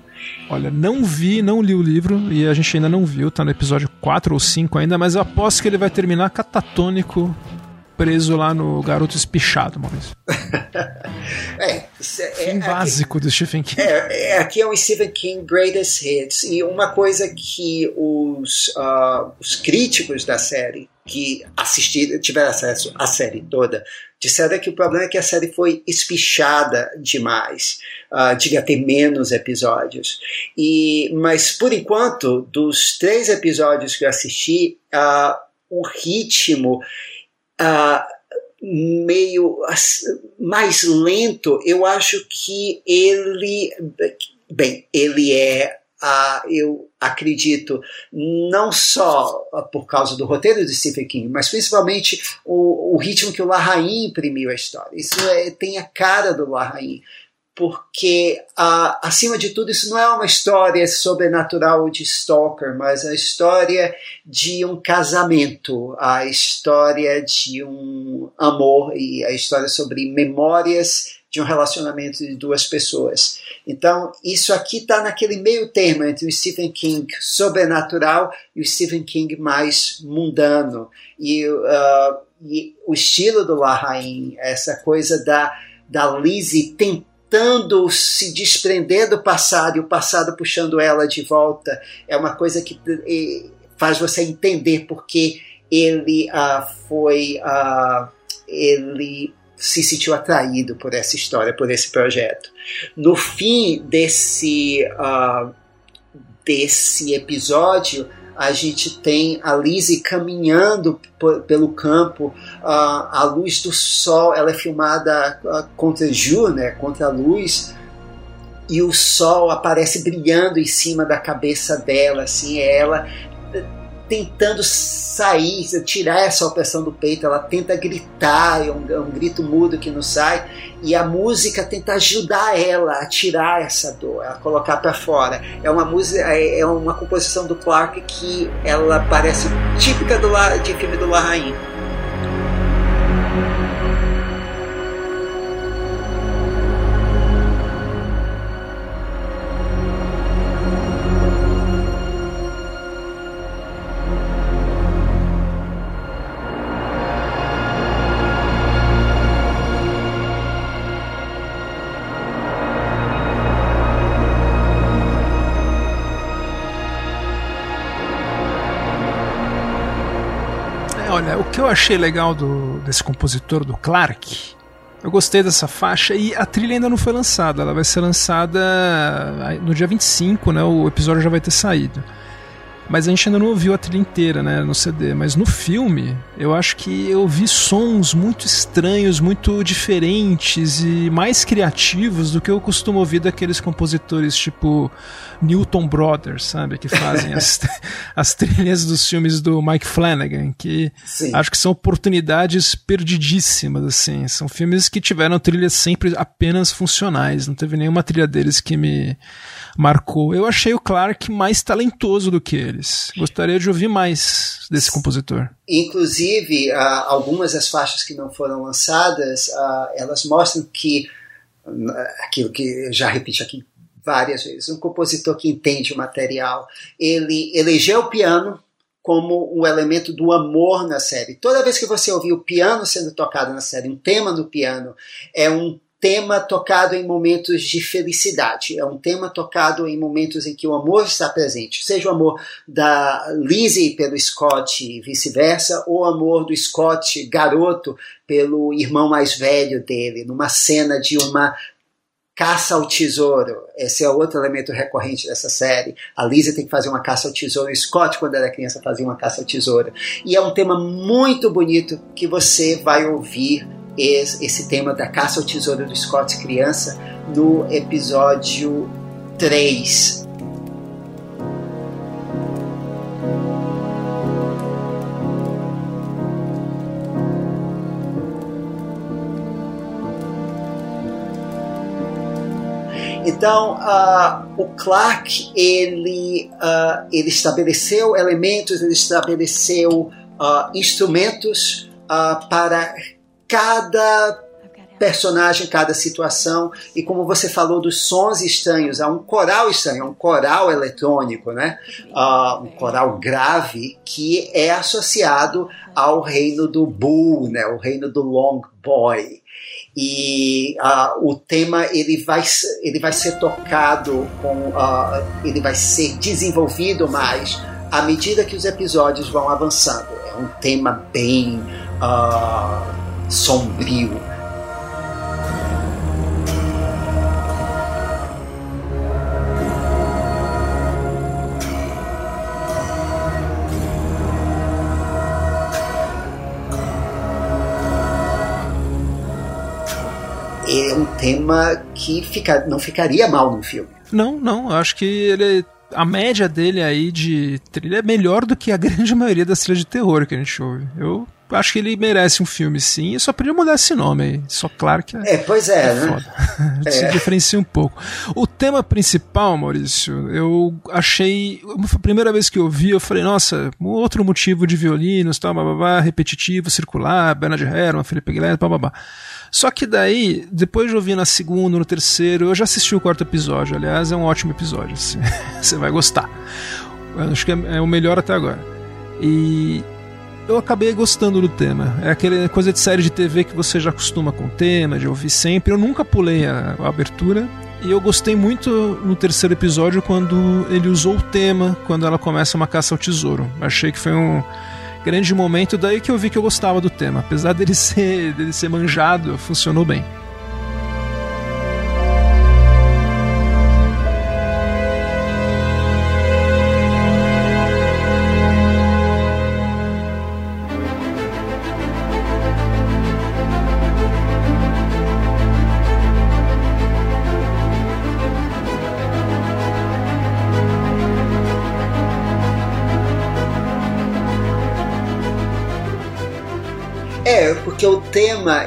Olha, não vi, não li o livro e a gente ainda não viu, tá no episódio 4 ou 5 ainda, mas aposto que ele vai terminar catatônico preso lá no Garoto Espichado, Maurício. é, é, é básico do Stephen King. É, é, aqui é um Stephen King Greatest Hits. E uma coisa que os, uh, os críticos da série que assistiram, tiveram acesso à série toda, disseram que o problema é que a série foi espichada demais, uh, devia ter menos episódios. E, mas, por enquanto, dos três episódios que eu assisti, uh, o ritmo uh, meio mais lento, eu acho que ele, bem, ele é ah, eu acredito, não só por causa do roteiro de Stephen King, mas principalmente o, o ritmo que o Larraín imprimiu à história. Isso é, tem a cara do Larraín, porque, ah, acima de tudo, isso não é uma história sobrenatural de Stalker, mas a história de um casamento, a história de um amor e a história sobre memórias de um relacionamento de duas pessoas. Então, isso aqui está naquele meio termo entre o Stephen King sobrenatural e o Stephen King mais mundano. E, uh, e o estilo do Larraín, essa coisa da, da Lizzie tentando se desprender do passado e o passado puxando ela de volta, é uma coisa que faz você entender porque ele uh, foi. Uh, ele se sentiu atraído por essa história, por esse projeto. No fim desse, uh, desse episódio, a gente tem a Lizzie caminhando pelo campo uh, à luz do sol. Ela é filmada contra Ju, né, contra a luz, e o sol aparece brilhando em cima da cabeça dela. Assim, é ela tentando sair, tirar essa opressão do peito, ela tenta gritar, é um, é um, grito mudo que não sai, e a música tenta ajudar ela a tirar essa dor, a colocar para fora. É uma música, é, é uma composição do Clark que ela parece típica do, de filme do Larraín. que eu achei legal do, desse compositor, do Clark, eu gostei dessa faixa e a trilha ainda não foi lançada. Ela vai ser lançada no dia 25, né? O episódio já vai ter saído. Mas a gente ainda não ouviu a trilha inteira, né, no CD. Mas no filme, eu acho que eu vi sons muito estranhos, muito diferentes e mais criativos do que eu costumo ouvir daqueles compositores tipo Newton Brothers, sabe? Que fazem as, as trilhas dos filmes do Mike Flanagan, que Sim. acho que são oportunidades perdidíssimas, assim. São filmes que tiveram trilhas sempre apenas funcionais. Não teve nenhuma trilha deles que me marcou. Eu achei o Clark mais talentoso do que eles. Gostaria de ouvir mais desse compositor. Inclusive, uh, algumas das faixas que não foram lançadas, uh, elas mostram que uh, aquilo que já repito aqui várias vezes, um compositor que entende o material, ele elegeu o piano como um elemento do amor na série. Toda vez que você ouvir o piano sendo tocado na série, um tema do piano, é um tema tocado em momentos de felicidade. É um tema tocado em momentos em que o amor está presente, seja o amor da Lizzie pelo Scott e vice-versa, ou o amor do Scott garoto pelo irmão mais velho dele, numa cena de uma caça ao tesouro. Esse é outro elemento recorrente dessa série. A Lizzie tem que fazer uma caça ao tesouro. O Scott, quando era criança, fazia uma caça ao tesouro. E é um tema muito bonito que você vai ouvir esse tema da caça ao tesouro do Scott criança no episódio 3. Então, uh, o Clark ele, uh, ele estabeleceu elementos, ele estabeleceu uh, instrumentos para cada personagem, cada situação. E como você falou dos sons estranhos, há um coral estranho, um coral eletrônico, né? Uh, um coral grave que é associado ao reino do Bull, né? o reino do Long Boy e uh, o tema ele vai, ele vai ser tocado com uh, ele vai ser desenvolvido mais à medida que os episódios vão avançando é um tema bem uh, sombrio é um tema que fica, não ficaria mal no filme. Não, não, acho que ele a média dele aí de trilha é melhor do que a grande maioria das trilhas de terror que a gente ouve. Eu acho que ele merece um filme sim, e só podia mudar esse nome aí. Só claro que é. É, pois é, é né? Foda. É. Se diferencia um pouco. O tema principal, Maurício, eu achei. A primeira vez que eu vi, eu falei, nossa, outro motivo de violinos, tal, babá, repetitivo, circular, Bernard Herrmann, Felipe Guilherme, babá. Só que daí, depois de ouvir na segunda, no terceiro, eu já assisti o quarto episódio. Aliás, é um ótimo episódio. Assim. Você vai gostar. Eu acho que é, é o melhor até agora. E eu acabei gostando do tema. É aquela coisa de série de TV que você já acostuma com o tema, de ouvir sempre. Eu nunca pulei a, a, abertura. E eu gostei muito no terceiro episódio quando ele usou o tema, quando ela começa uma caça ao tesouro. Achei que foi um grande momento, daí que eu vi que eu gostava do tema. Apesar dele ser, dele ser manjado, funcionou bem.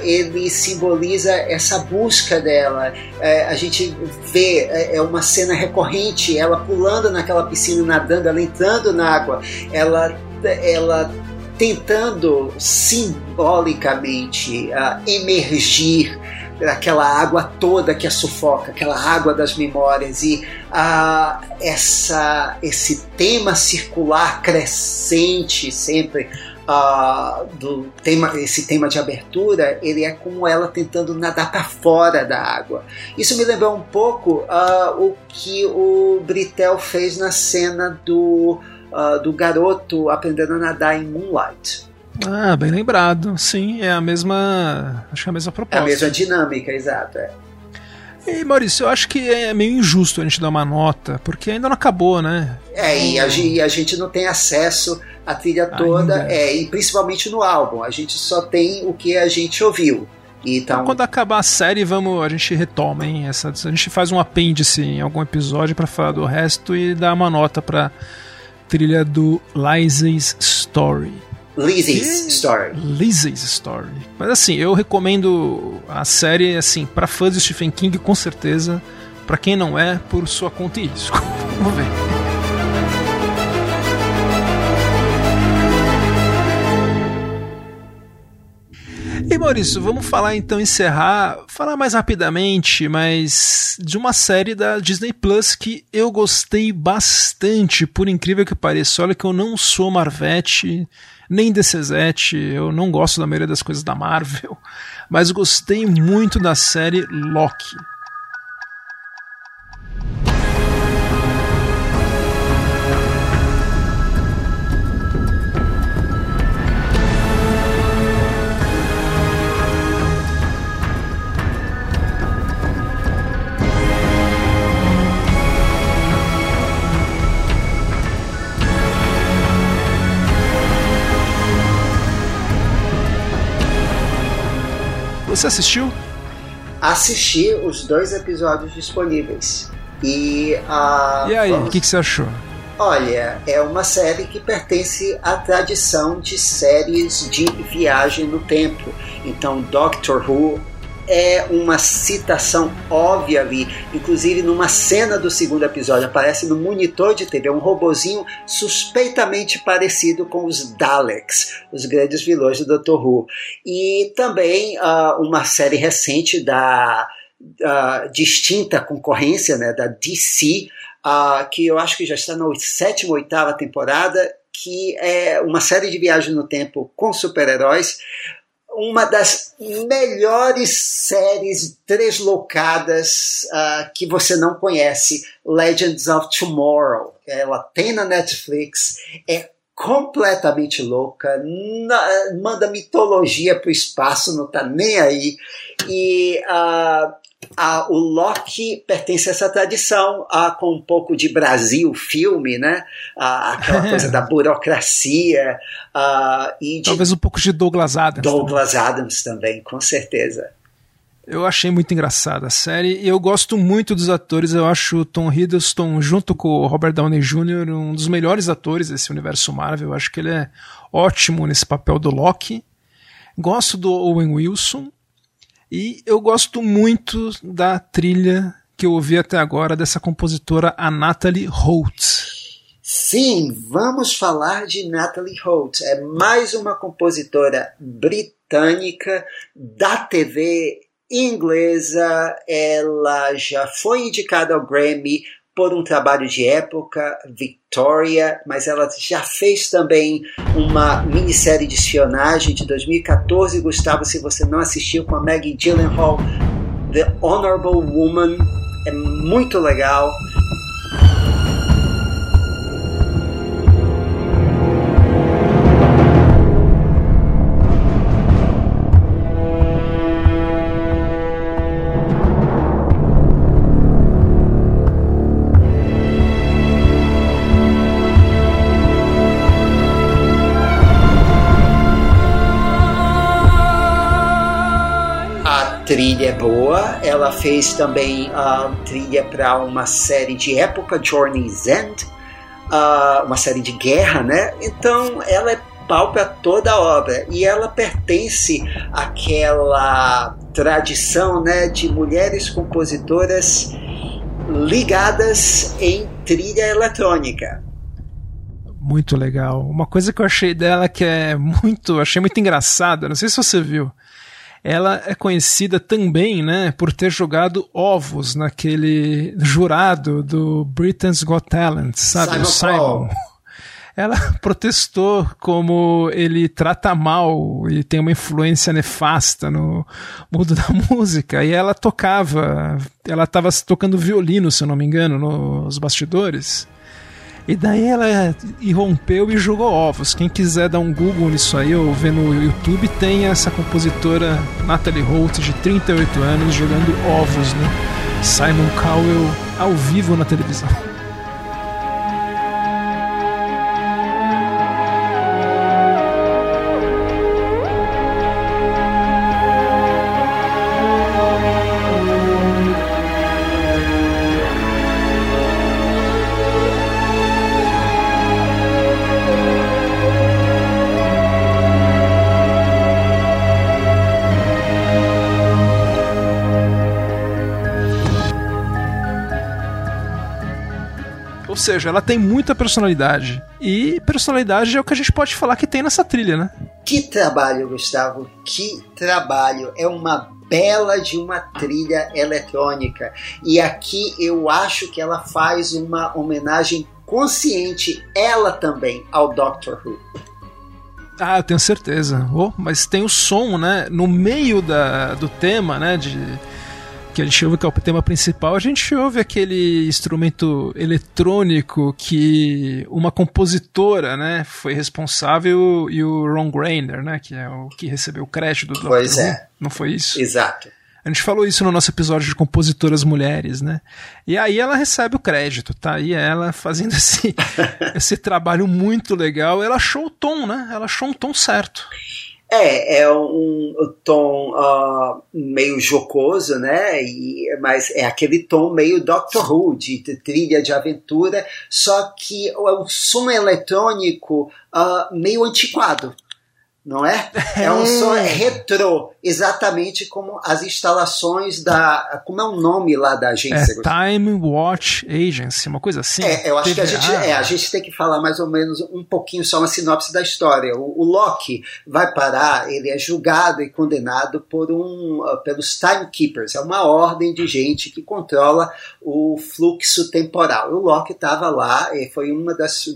Ele simboliza essa busca dela. É, a gente vê é, é uma cena recorrente, ela pulando naquela piscina, nadando, ela entrando na água, ela ela tentando simbolicamente uh, emergir daquela água toda que a sufoca, aquela água das memórias e uh, essa esse tema circular crescente sempre uh, do tema, esse tema de abertura, ele é como ela tentando nadar para fora da água. Isso me lembrou um pouco uh, o que o Britel fez na cena do, uh, do garoto aprendendo a nadar em Moonlight. Ah, bem lembrado. Sim, é a mesma. Acho que é a mesma proposta. É a mesma dinâmica, exato. É. E Maurício, eu acho que é meio injusto a gente dar uma nota, porque ainda não acabou, né? É, e a, e a gente não tem acesso à trilha toda, é, e principalmente no álbum. A gente só tem o que a gente ouviu. Então, quando acabar a série, vamos, a gente retoma, hein? Essa, a gente faz um apêndice em algum episódio para falar do resto e dar uma nota pra trilha do Lizzie's Story. Lizzie's Story. Lizzie's Story. Mas assim, eu recomendo a série assim para fãs de Stephen King com certeza, para quem não é, por sua conta e risco. Vamos ver. E Maurício, vamos falar então, encerrar, falar mais rapidamente, mas de uma série da Disney Plus que eu gostei bastante, por incrível que pareça. Olha que eu não sou Marvete, nem DCZ, eu não gosto da maioria das coisas da Marvel, mas gostei muito da série Loki. Você assistiu? Assisti os dois episódios disponíveis. E, uh, e aí, o que, que você achou? Olha, é uma série que pertence à tradição de séries de viagem no tempo. Então, Doctor Who é uma citação óbvia ali, inclusive numa cena do segundo episódio, aparece no monitor de TV um robozinho suspeitamente parecido com os Daleks, os grandes vilões do Dr. Who. E também uh, uma série recente da uh, distinta concorrência né, da DC, uh, que eu acho que já está na sétima ou oitava temporada, que é uma série de viagens no tempo com super-heróis, uma das melhores séries deslocadas uh, que você não conhece, Legends of Tomorrow. Ela tem na Netflix, é completamente louca, na, manda mitologia para o espaço, não está nem aí. E uh, ah, o Loki pertence a essa tradição, com um pouco de Brasil filme, né? Aquela coisa da burocracia. E de Talvez um pouco de Douglas Adams. Douglas também. Adams também, com certeza. Eu achei muito engraçada a série e eu gosto muito dos atores. Eu acho o Tom Hiddleston, junto com o Robert Downey Jr., um dos melhores atores desse universo Marvel. Eu acho que ele é ótimo nesse papel do Loki. Gosto do Owen Wilson. E eu gosto muito da trilha que eu ouvi até agora dessa compositora, a Natalie Holt. Sim, vamos falar de Natalie Holt. É mais uma compositora britânica da TV inglesa. Ela já foi indicada ao Grammy por um trabalho de época, Victoria, mas ela já fez também uma minissérie de espionagem de 2014, Gustavo, se você não assistiu, com a Maggie Gyllenhaal, The Honorable Woman, é muito legal. Trilha é boa. Ela fez também a uh, trilha para uma série de época, Journey's End, uh, uma série de guerra, né? Então ela é pau para toda a obra e ela pertence àquela tradição, né, de mulheres compositoras ligadas em trilha eletrônica. Muito legal. Uma coisa que eu achei dela que é muito, achei muito engraçada, não sei se você viu ela é conhecida também, né, por ter jogado ovos naquele jurado do Britain's Got Talent, sabe? Simon. O Simon. Ela protestou como ele trata mal e tem uma influência nefasta no mundo da música. E ela tocava, ela estava tocando violino, se eu não me engano, nos bastidores. E daí ela irrompeu e jogou ovos. Quem quiser dar um Google nisso aí ou ver no YouTube, tem essa compositora Natalie Holt, de 38 anos, jogando ovos, né? Simon Cowell ao vivo na televisão. seja, ela tem muita personalidade. E personalidade é o que a gente pode falar que tem nessa trilha, né? Que trabalho, Gustavo, que trabalho. É uma bela de uma trilha eletrônica. E aqui eu acho que ela faz uma homenagem consciente, ela também, ao Doctor Who. Ah, eu tenho certeza. Oh, mas tem o som, né? No meio da, do tema, né? De que a gente ouve que é o tema principal, a gente ouve aquele instrumento eletrônico que uma compositora, né, foi responsável e o Ron Grainer, né, que é o que recebeu o crédito do Pois Doctor é. Não foi isso? Exato. A gente falou isso no nosso episódio de compositoras mulheres, né? E aí ela recebe o crédito, tá? E ela fazendo esse, esse trabalho muito legal. Ela achou o tom, né? Ela achou um tom certo. É, é um, tom uh, meio jocoso, né? E, mas é aquele tom meio Doctor Who, de, de trilha de aventura, só que é um som eletrônico uh, meio antiquado. Não é? É um som retrô, exatamente como as instalações da. Como é o nome lá da agência? É Time Watch Agency, uma coisa assim. É, eu acho TVA. que a gente, é, a gente tem que falar mais ou menos um pouquinho só uma sinopse da história. O, o Loki vai parar, ele é julgado e condenado por um, uh, pelos Timekeepers, é uma ordem de gente que controla o fluxo temporal. O Loki estava lá e foi um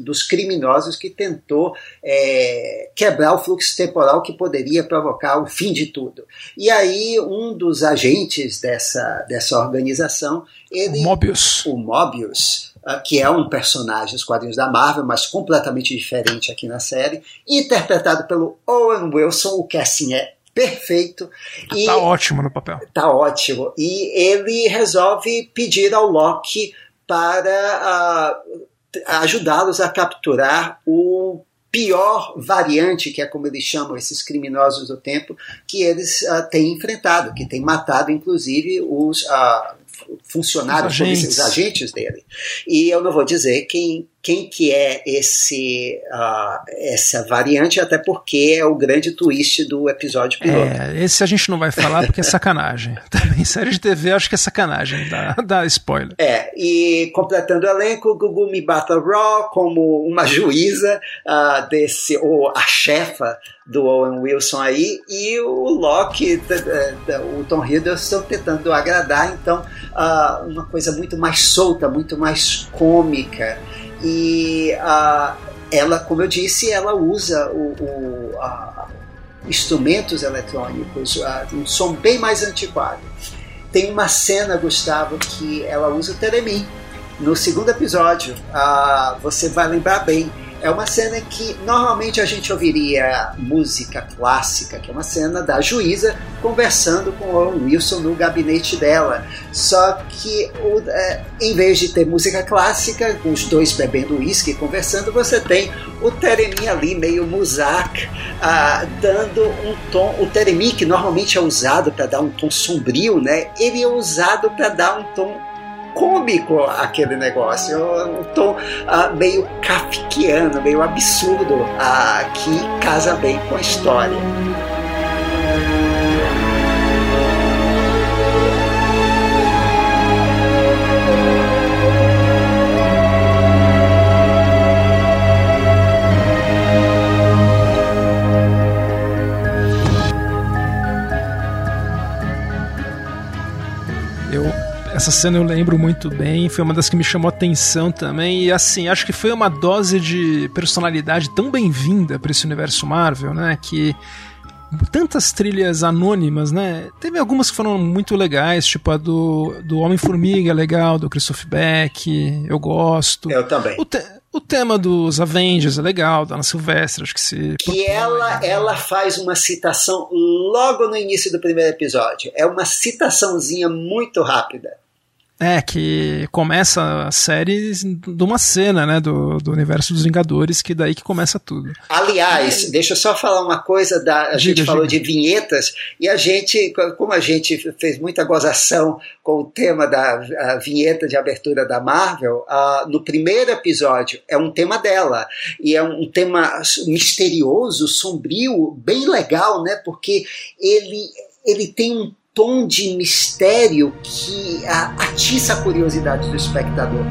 dos criminosos que tentou é, quebrar o fluxo temporal que poderia provocar o fim de tudo. E aí um dos agentes dessa, dessa organização, ele, o Mobius, o Mobius uh, que é um personagem dos quadrinhos da Marvel, mas completamente diferente aqui na série, interpretado pelo Owen Wilson, o que assim é perfeito. E tá ótimo no papel. Tá ótimo. E ele resolve pedir ao Loki para uh, ajudá-los a capturar o pior variante, que é como eles chamam esses criminosos do tempo, que eles uh, têm enfrentado, que têm matado, inclusive, os uh, funcionários, os agentes. os agentes dele. E eu não vou dizer quem, quem que é esse uh, essa variante, até porque é o grande twist do episódio piloto. É, esse a gente não vai falar porque é sacanagem. Também série de TV acho que é sacanagem, dá, dá spoiler. É, e completando o elenco, Gugu Mibata Raw como uma juíza uh, desse, ou a chefa do Owen Wilson aí, e o Loki, o Tom Hiddleston tentando agradar, então uh, uma coisa muito mais solta, muito mais cômica. E ela, como eu disse, ela usa o, o instrumentos eletrônicos, um som bem mais antiquado. Tem uma cena, Gustavo, que ela usa o Teremin. No segundo episódio, você vai lembrar bem, é uma cena que normalmente a gente ouviria música clássica, que é uma cena da juíza conversando com o Wilson no gabinete dela. Só que o, é, em vez de ter música clássica, com os dois bebendo uísque conversando, você tem o Teremi ali, meio musak, ah, dando um tom. O Teremi, que normalmente é usado para dar um tom sombrio, né? Ele é usado para dar um tom cômico aquele negócio, um tom uh, meio kafkiano, meio absurdo, uh, que casa bem com a história. Essa cena eu lembro muito bem, foi uma das que me chamou atenção também. E assim, acho que foi uma dose de personalidade tão bem-vinda para esse universo Marvel, né? Que tantas trilhas anônimas, né? Teve algumas que foram muito legais, tipo a do, do Homem-Formiga, é legal, do Christoph Beck, eu gosto. Eu também. O, te, o tema dos Avengers é legal, da Ana Silvestre, acho que se. Que ela, ela faz uma citação logo no início do primeiro episódio. É uma citaçãozinha muito rápida. É, que começa a série de uma cena, né, do, do universo dos Vingadores, que daí que começa tudo. Aliás, deixa eu só falar uma coisa, da, a diga, gente falou diga. de vinhetas, e a gente, como a gente fez muita gozação com o tema da vinheta de abertura da Marvel, uh, no primeiro episódio é um tema dela, e é um tema misterioso, sombrio, bem legal, né, porque ele, ele tem um tom de mistério que atiça a curiosidade do espectador.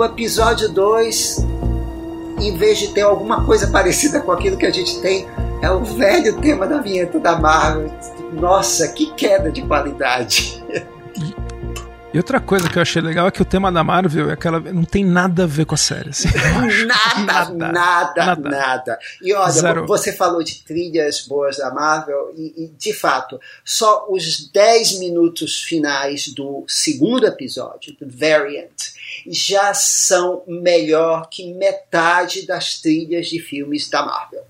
No episódio 2, em vez de ter alguma coisa parecida com aquilo que a gente tem, é o velho tema da vinheta da Marvel. Nossa, que queda de qualidade. E outra coisa que eu achei legal é que o tema da Marvel é que ela não tem nada a ver com a série. Assim, nada, nada, nada, nada, nada, E olha, Zero. você falou de trilhas boas da Marvel e, e, de fato, só os 10 minutos finais do segundo episódio, do Variant, já são melhor que metade das trilhas de filmes da Marvel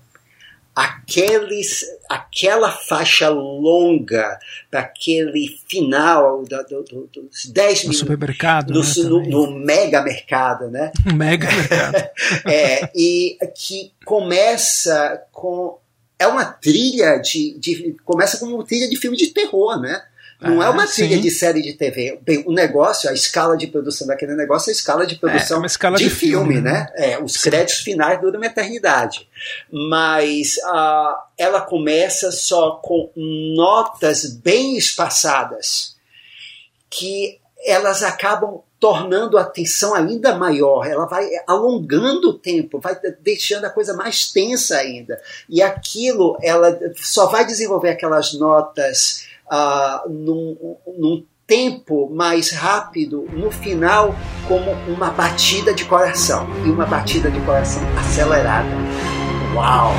aqueles, aquela faixa longa para aquele final do, do, do, dos 10 minutos. No supermercado. No, né, no, no, mega mercado, né? mega mercado. é, e que começa com. É uma trilha de, de. Começa como uma trilha de filme de terror, né? Não ah, é uma trilha sim. de série de TV. Bem, o negócio, a escala de produção daquele negócio é a escala de produção é, é escala de, de, filme, filme né? né? É, os sim. créditos finais duram uma eternidade. Mas uh, ela começa só com notas bem espaçadas que elas acabam tornando a tensão ainda maior, ela vai alongando o tempo, vai deixando a coisa mais tensa ainda. E aquilo, ela só vai desenvolver aquelas notas uh, num, num tempo mais rápido no final como uma batida de coração e uma batida de coração acelerada. Uau!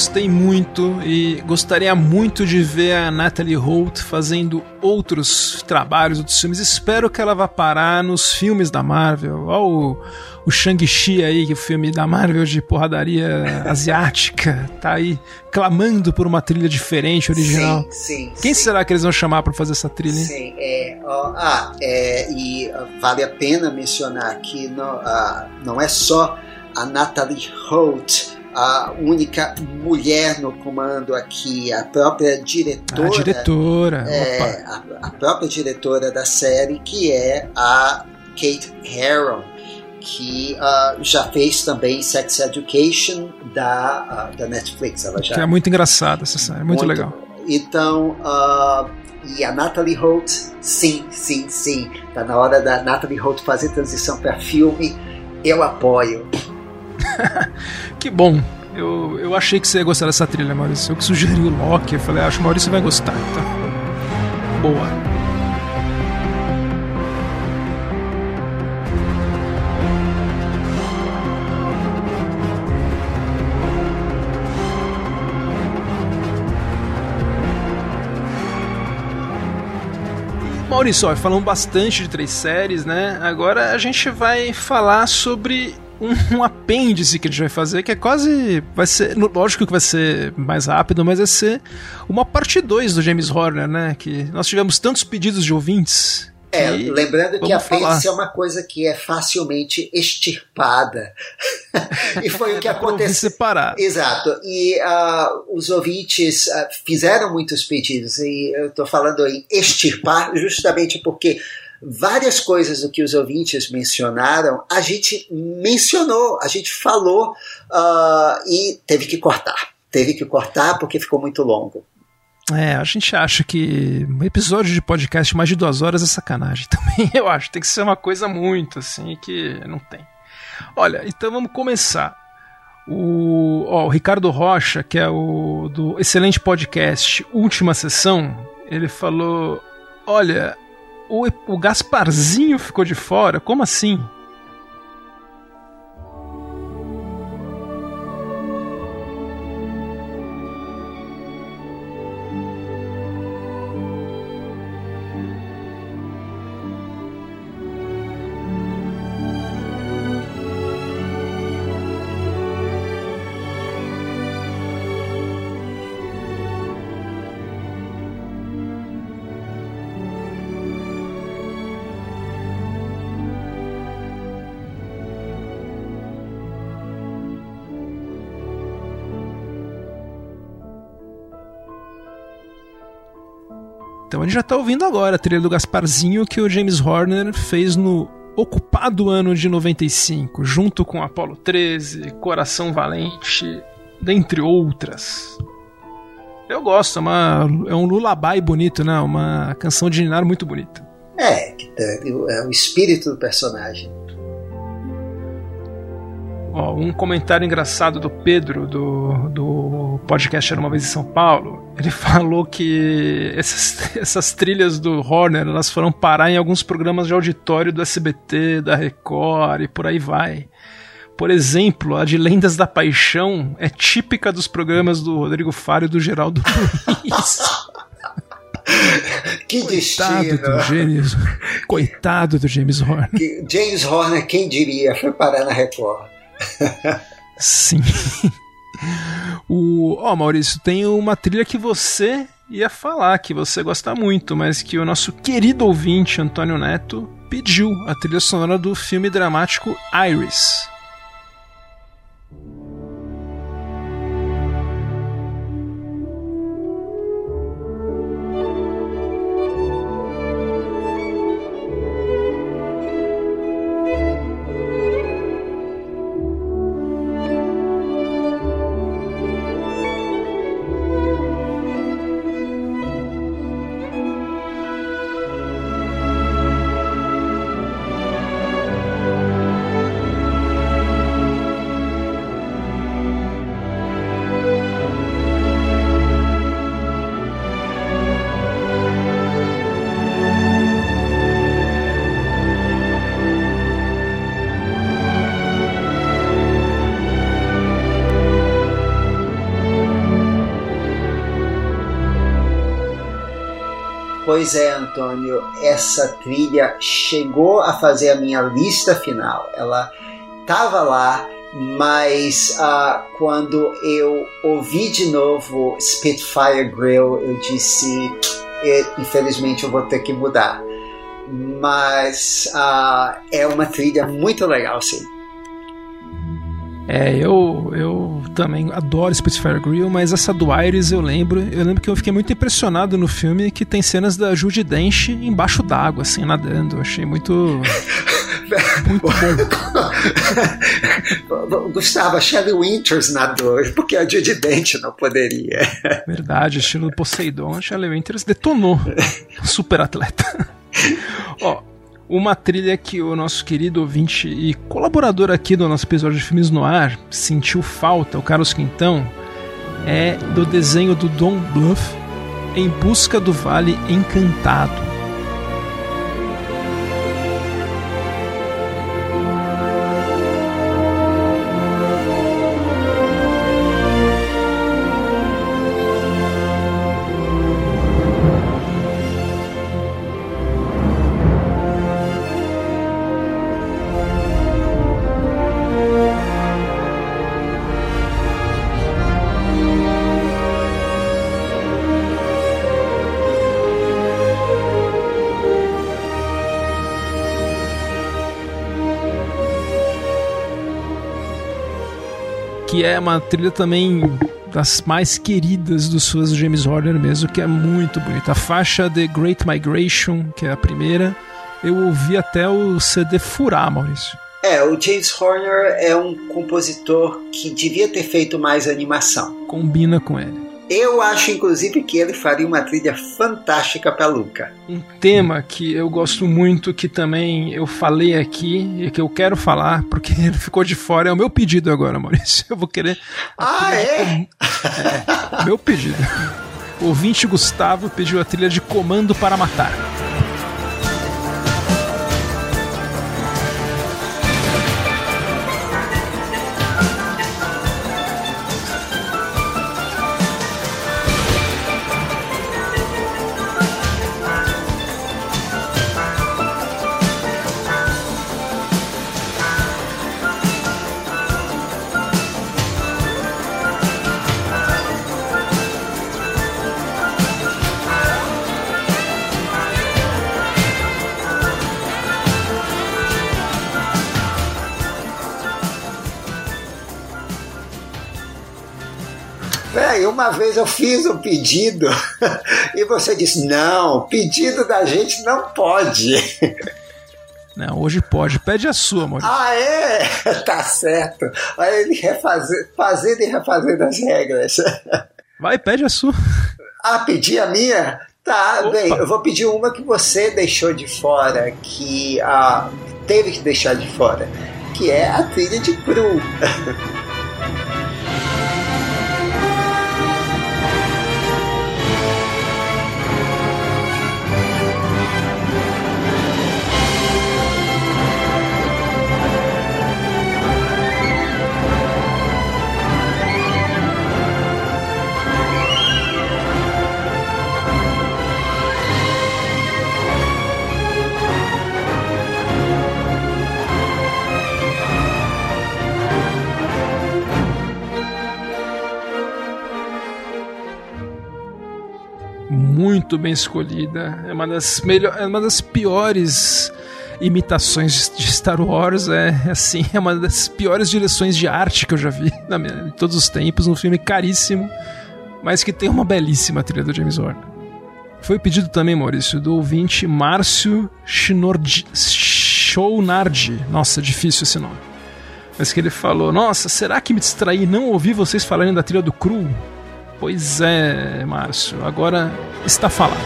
Gostei muito e gostaria muito de ver a Natalie Holt fazendo outros trabalhos, outros filmes. Espero que ela vá parar nos filmes da Marvel. Olha o, o Shang-Chi aí, que é o filme da Marvel de porradaria asiática, tá aí clamando por uma trilha diferente, original. Sim, sim. Quem sim. será que eles vão chamar para fazer essa trilha? Sim, é, ah, é, e vale a pena mencionar que não, uh, não é só a Natalie Holt a única mulher no comando aqui, a própria diretora. A diretora. É, a, a, própria diretora da série, que é a Kate Herron, que uh, já fez também Sex Education da, uh, da Netflix. Ela já, que é muito engraçada essa série, muito, muito legal. Então, uh, e a Natalie Holt, sim, sim, sim. Tá na hora da Natalie Holt fazer transição para filme. Eu apoio. que bom. Eu, eu achei que você ia gostar dessa trilha, Maurício. Eu que sugeri o Loki. Eu falei, acho que o Maurício vai gostar. Então, boa. Maurício, falamos bastante de três séries, né? Agora a gente vai falar sobre um, um, apêndice que a gente vai fazer, que é quase. Vai ser. Lógico que vai ser mais rápido, mas vai ser uma parte 2 do James Horner, né? Que nós tivemos tantos pedidos de ouvintes. É, lembrando que apêndice é uma coisa que é facilmente extirpada. e foi o que aconteceu. separar. Exato. E uh, os ouvintes uh, fizeram muitos pedidos. E eu estou falando em extirpar justamente porque várias coisas do que os ouvintes mencionaram, a gente mencionou, a gente falou uh, e teve que cortar. Teve que cortar porque ficou muito longo. É, a gente acha que um episódio de podcast mais de duas horas é sacanagem também, eu acho. Tem que ser uma coisa muito assim que não tem. Olha, então vamos começar. O, ó, o Ricardo Rocha, que é o do excelente podcast Última Sessão, ele falou: Olha, o, o Gasparzinho ficou de fora? Como assim? Gente já está ouvindo agora a trilha do Gasparzinho que o James Horner fez no ocupado ano de 95, junto com Apollo 13, Coração Valente, dentre outras. Eu gosto, é, uma, é um lullaby bonito, né? Uma canção de Ninar muito bonita. É, é o espírito do personagem. Ó, um comentário engraçado do Pedro, do, do podcast Era Uma Vez em São Paulo. Ele falou que essas, essas trilhas do Horner elas foram parar em alguns programas de auditório do SBT, da Record e por aí vai. Por exemplo, a de Lendas da Paixão é típica dos programas do Rodrigo Faro e do Geraldo Luiz. que Coitado destino. do James, coitado do James Horner. James Horner, quem diria, foi parar na Record. Sim. o, ó, Maurício, tem uma trilha que você ia falar que você gosta muito, mas que o nosso querido ouvinte Antônio Neto pediu a trilha sonora do filme dramático Iris. Pois é, Antônio, essa trilha chegou a fazer a minha lista final. Ela estava lá, mas uh, quando eu ouvi de novo Spitfire Grill, eu disse: infelizmente eu vou ter que mudar. Mas uh, é uma trilha muito legal, sim. É, eu, eu também adoro Spitfire Grill, mas essa do Iris eu lembro. Eu lembro que eu fiquei muito impressionado no filme que tem cenas da Judy Dench embaixo d'água, assim, nadando. Eu achei muito. muito bom. Gustavo, a Shelley Winters nadou, porque a Judy Dench não poderia. Verdade, estilo Poseidon, a Shelley Winters detonou. Super atleta. Ó, uma trilha que o nosso querido ouvinte e colaborador aqui do nosso episódio de Filmes no Ar sentiu falta, o Carlos Quintão, é do desenho do Don Bluth Em Busca do Vale Encantado. Que é uma trilha também das mais queridas dos suas James Horner mesmo, que é muito bonita. A faixa The Great Migration, que é a primeira, eu ouvi até o CD furar, Maurício. É, o James Horner é um compositor que devia ter feito mais animação. Combina com ele. Eu acho, inclusive, que ele faria uma trilha fantástica para Luca. Um tema que eu gosto muito, que também eu falei aqui e que eu quero falar, porque ele ficou de fora, é o meu pedido agora, Maurício. Eu vou querer. Ah, é? é? Meu pedido. O ouvinte Gustavo pediu a trilha de Comando para Matar. Uma vez eu fiz um pedido e você disse: não, pedido da gente não pode. Não, hoje pode. Pede a sua, amor. Ah, é? Tá certo. Olha ele refazer, fazendo e refazendo as regras. Vai, pede a sua. Ah, pedir a minha? Tá, Opa. bem, eu vou pedir uma que você deixou de fora, que ah, teve que deixar de fora, que é a trilha de Cru. Muito bem escolhida. É uma das, melhor, é uma das piores imitações de Star Wars. É assim, é uma das piores direções de arte que eu já vi na minha, em todos os tempos. Um filme caríssimo, mas que tem uma belíssima trilha do James Horner. Foi pedido também, Maurício, do ouvinte Márcio Chounardi. Nossa, difícil esse nome. Mas que ele falou: Nossa, será que me distraí não ouvi vocês falarem da trilha do Cru? Pois é, Márcio, agora está falado.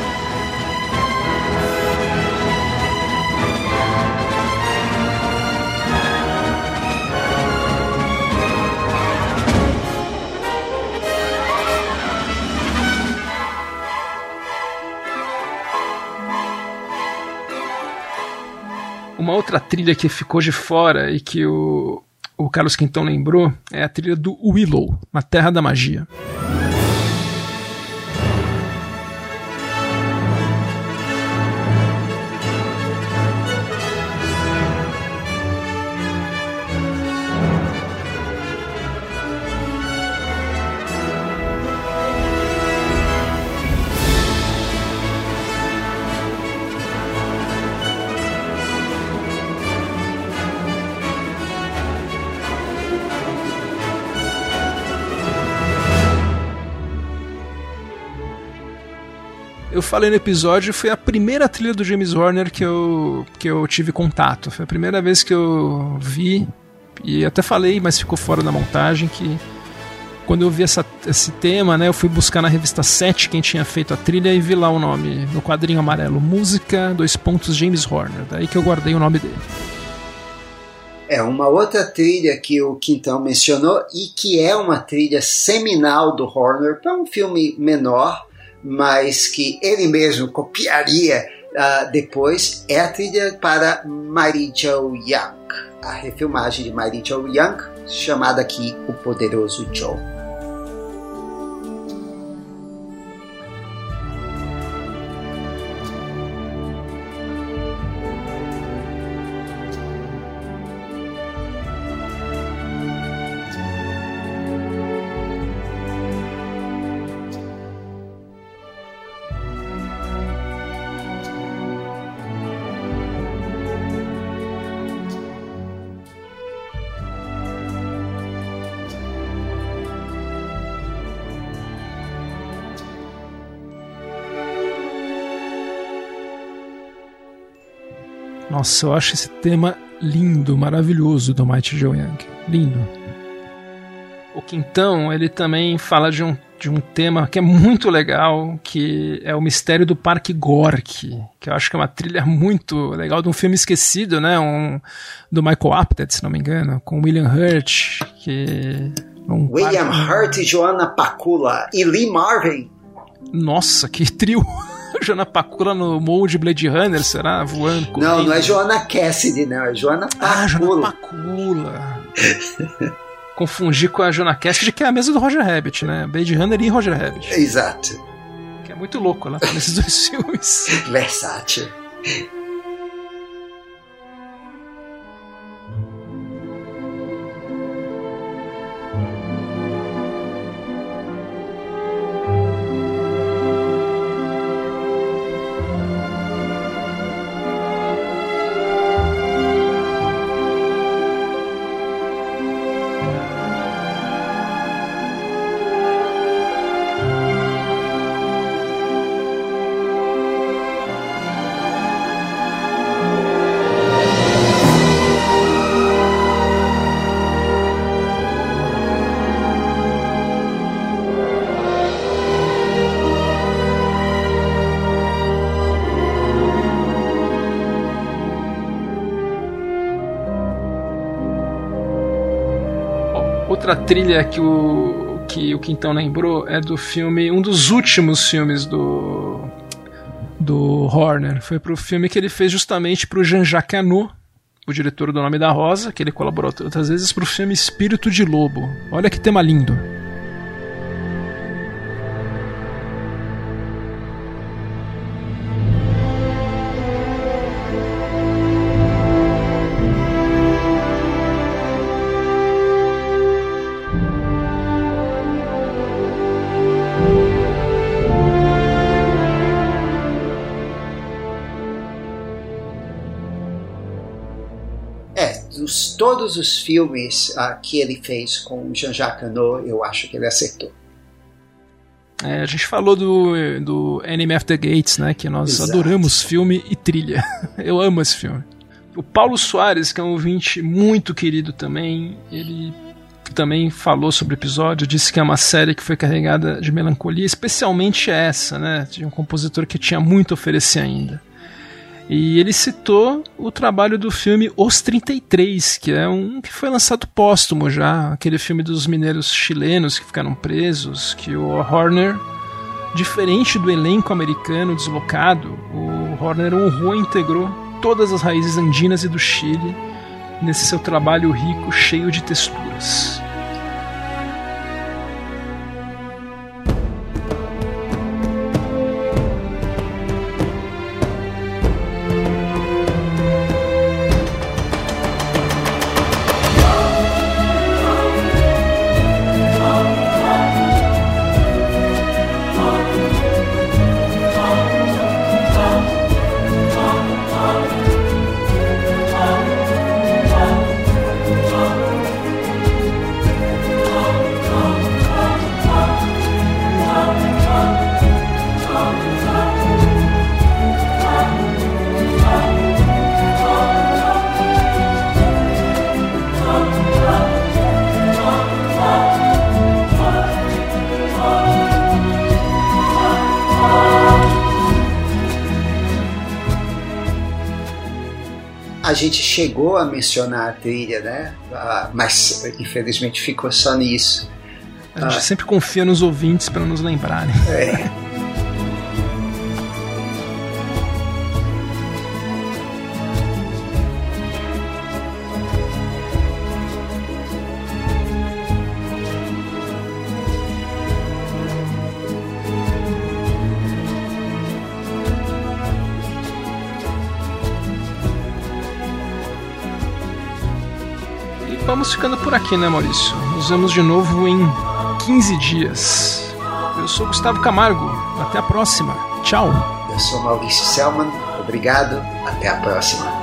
Uma outra trilha que ficou de fora e que o, o Carlos Quintão lembrou é a trilha do Willow, na Terra da Magia. Eu falei no episódio, foi a primeira trilha do James Horner que eu, que eu tive contato. Foi a primeira vez que eu vi, e até falei, mas ficou fora da montagem, que quando eu vi essa, esse tema, né, eu fui buscar na revista 7 quem tinha feito a trilha e vi lá o nome no quadrinho amarelo, Música, dois pontos, James Horner. Daí que eu guardei o nome dele. É uma outra trilha que o Quintão mencionou e que é uma trilha seminal do Horner para um filme menor, mas que ele mesmo copiaria uh, depois, é a trilha para Mighty Joe Young, a refilmagem de Mighty Joe Young, chamada aqui O Poderoso Joe. Nossa, eu acho esse tema lindo, maravilhoso do Mighty Joe Young. Lindo. O Quintão, ele também fala de um, de um tema que é muito legal, que é o Mistério do Parque Gork, que eu acho que é uma trilha muito legal de um filme esquecido, né? Um, do Michael Apted, se não me engano, com William Hurt, que... Um William parque... Hurt, Joanna Pacula e Lee Marvin. Nossa, que trio! Joana Pacula no molde Blade Runner, será? Voando. Correndo. Não, não é Joana Cassidy, não. É Joana Pacula. Ah, Joana Pacula. Confundi com a Joana Cassidy, que é a mesa do Roger Rabbit, né? Blade Runner e Roger Rabbit. Exato. Que é muito louco ela tá nesses dois filmes. Versátil. Outra trilha que o que o Quintão lembrou é do filme, um dos últimos filmes do do Horner. Foi pro filme que ele fez justamente pro Jean-Jacques Annaud, o diretor do Nome da Rosa, que ele colaborou outras vezes pro filme Espírito de Lobo. Olha que tema lindo. Todos os filmes uh, que ele fez com Jean-Jacques Hano, eu acho que ele acertou. É, a gente falou do, do Enemy After Gates, né? Que nós Exato. adoramos filme e trilha. Eu amo esse filme. O Paulo Soares, que é um ouvinte muito querido também, ele também falou sobre o episódio, disse que é uma série que foi carregada de melancolia, especialmente essa, né? De um compositor que tinha muito a oferecer ainda. E ele citou o trabalho do filme Os 33, que é um que foi lançado póstumo já, aquele filme dos mineiros chilenos que ficaram presos, que o Horner, diferente do elenco americano deslocado, o Horner honrou e integrou todas as raízes andinas e do Chile nesse seu trabalho rico, cheio de texturas. A gente chegou a mencionar a trilha, né? Ah, mas infelizmente ficou só nisso. A gente ah, sempre confia nos ouvintes para nos lembrarem. É. vamos ficando por aqui, né, Maurício? Nos vemos de novo em 15 dias. Eu sou Gustavo Camargo. Até a próxima. Tchau. Eu sou Maurício Selman. Obrigado. Até a próxima.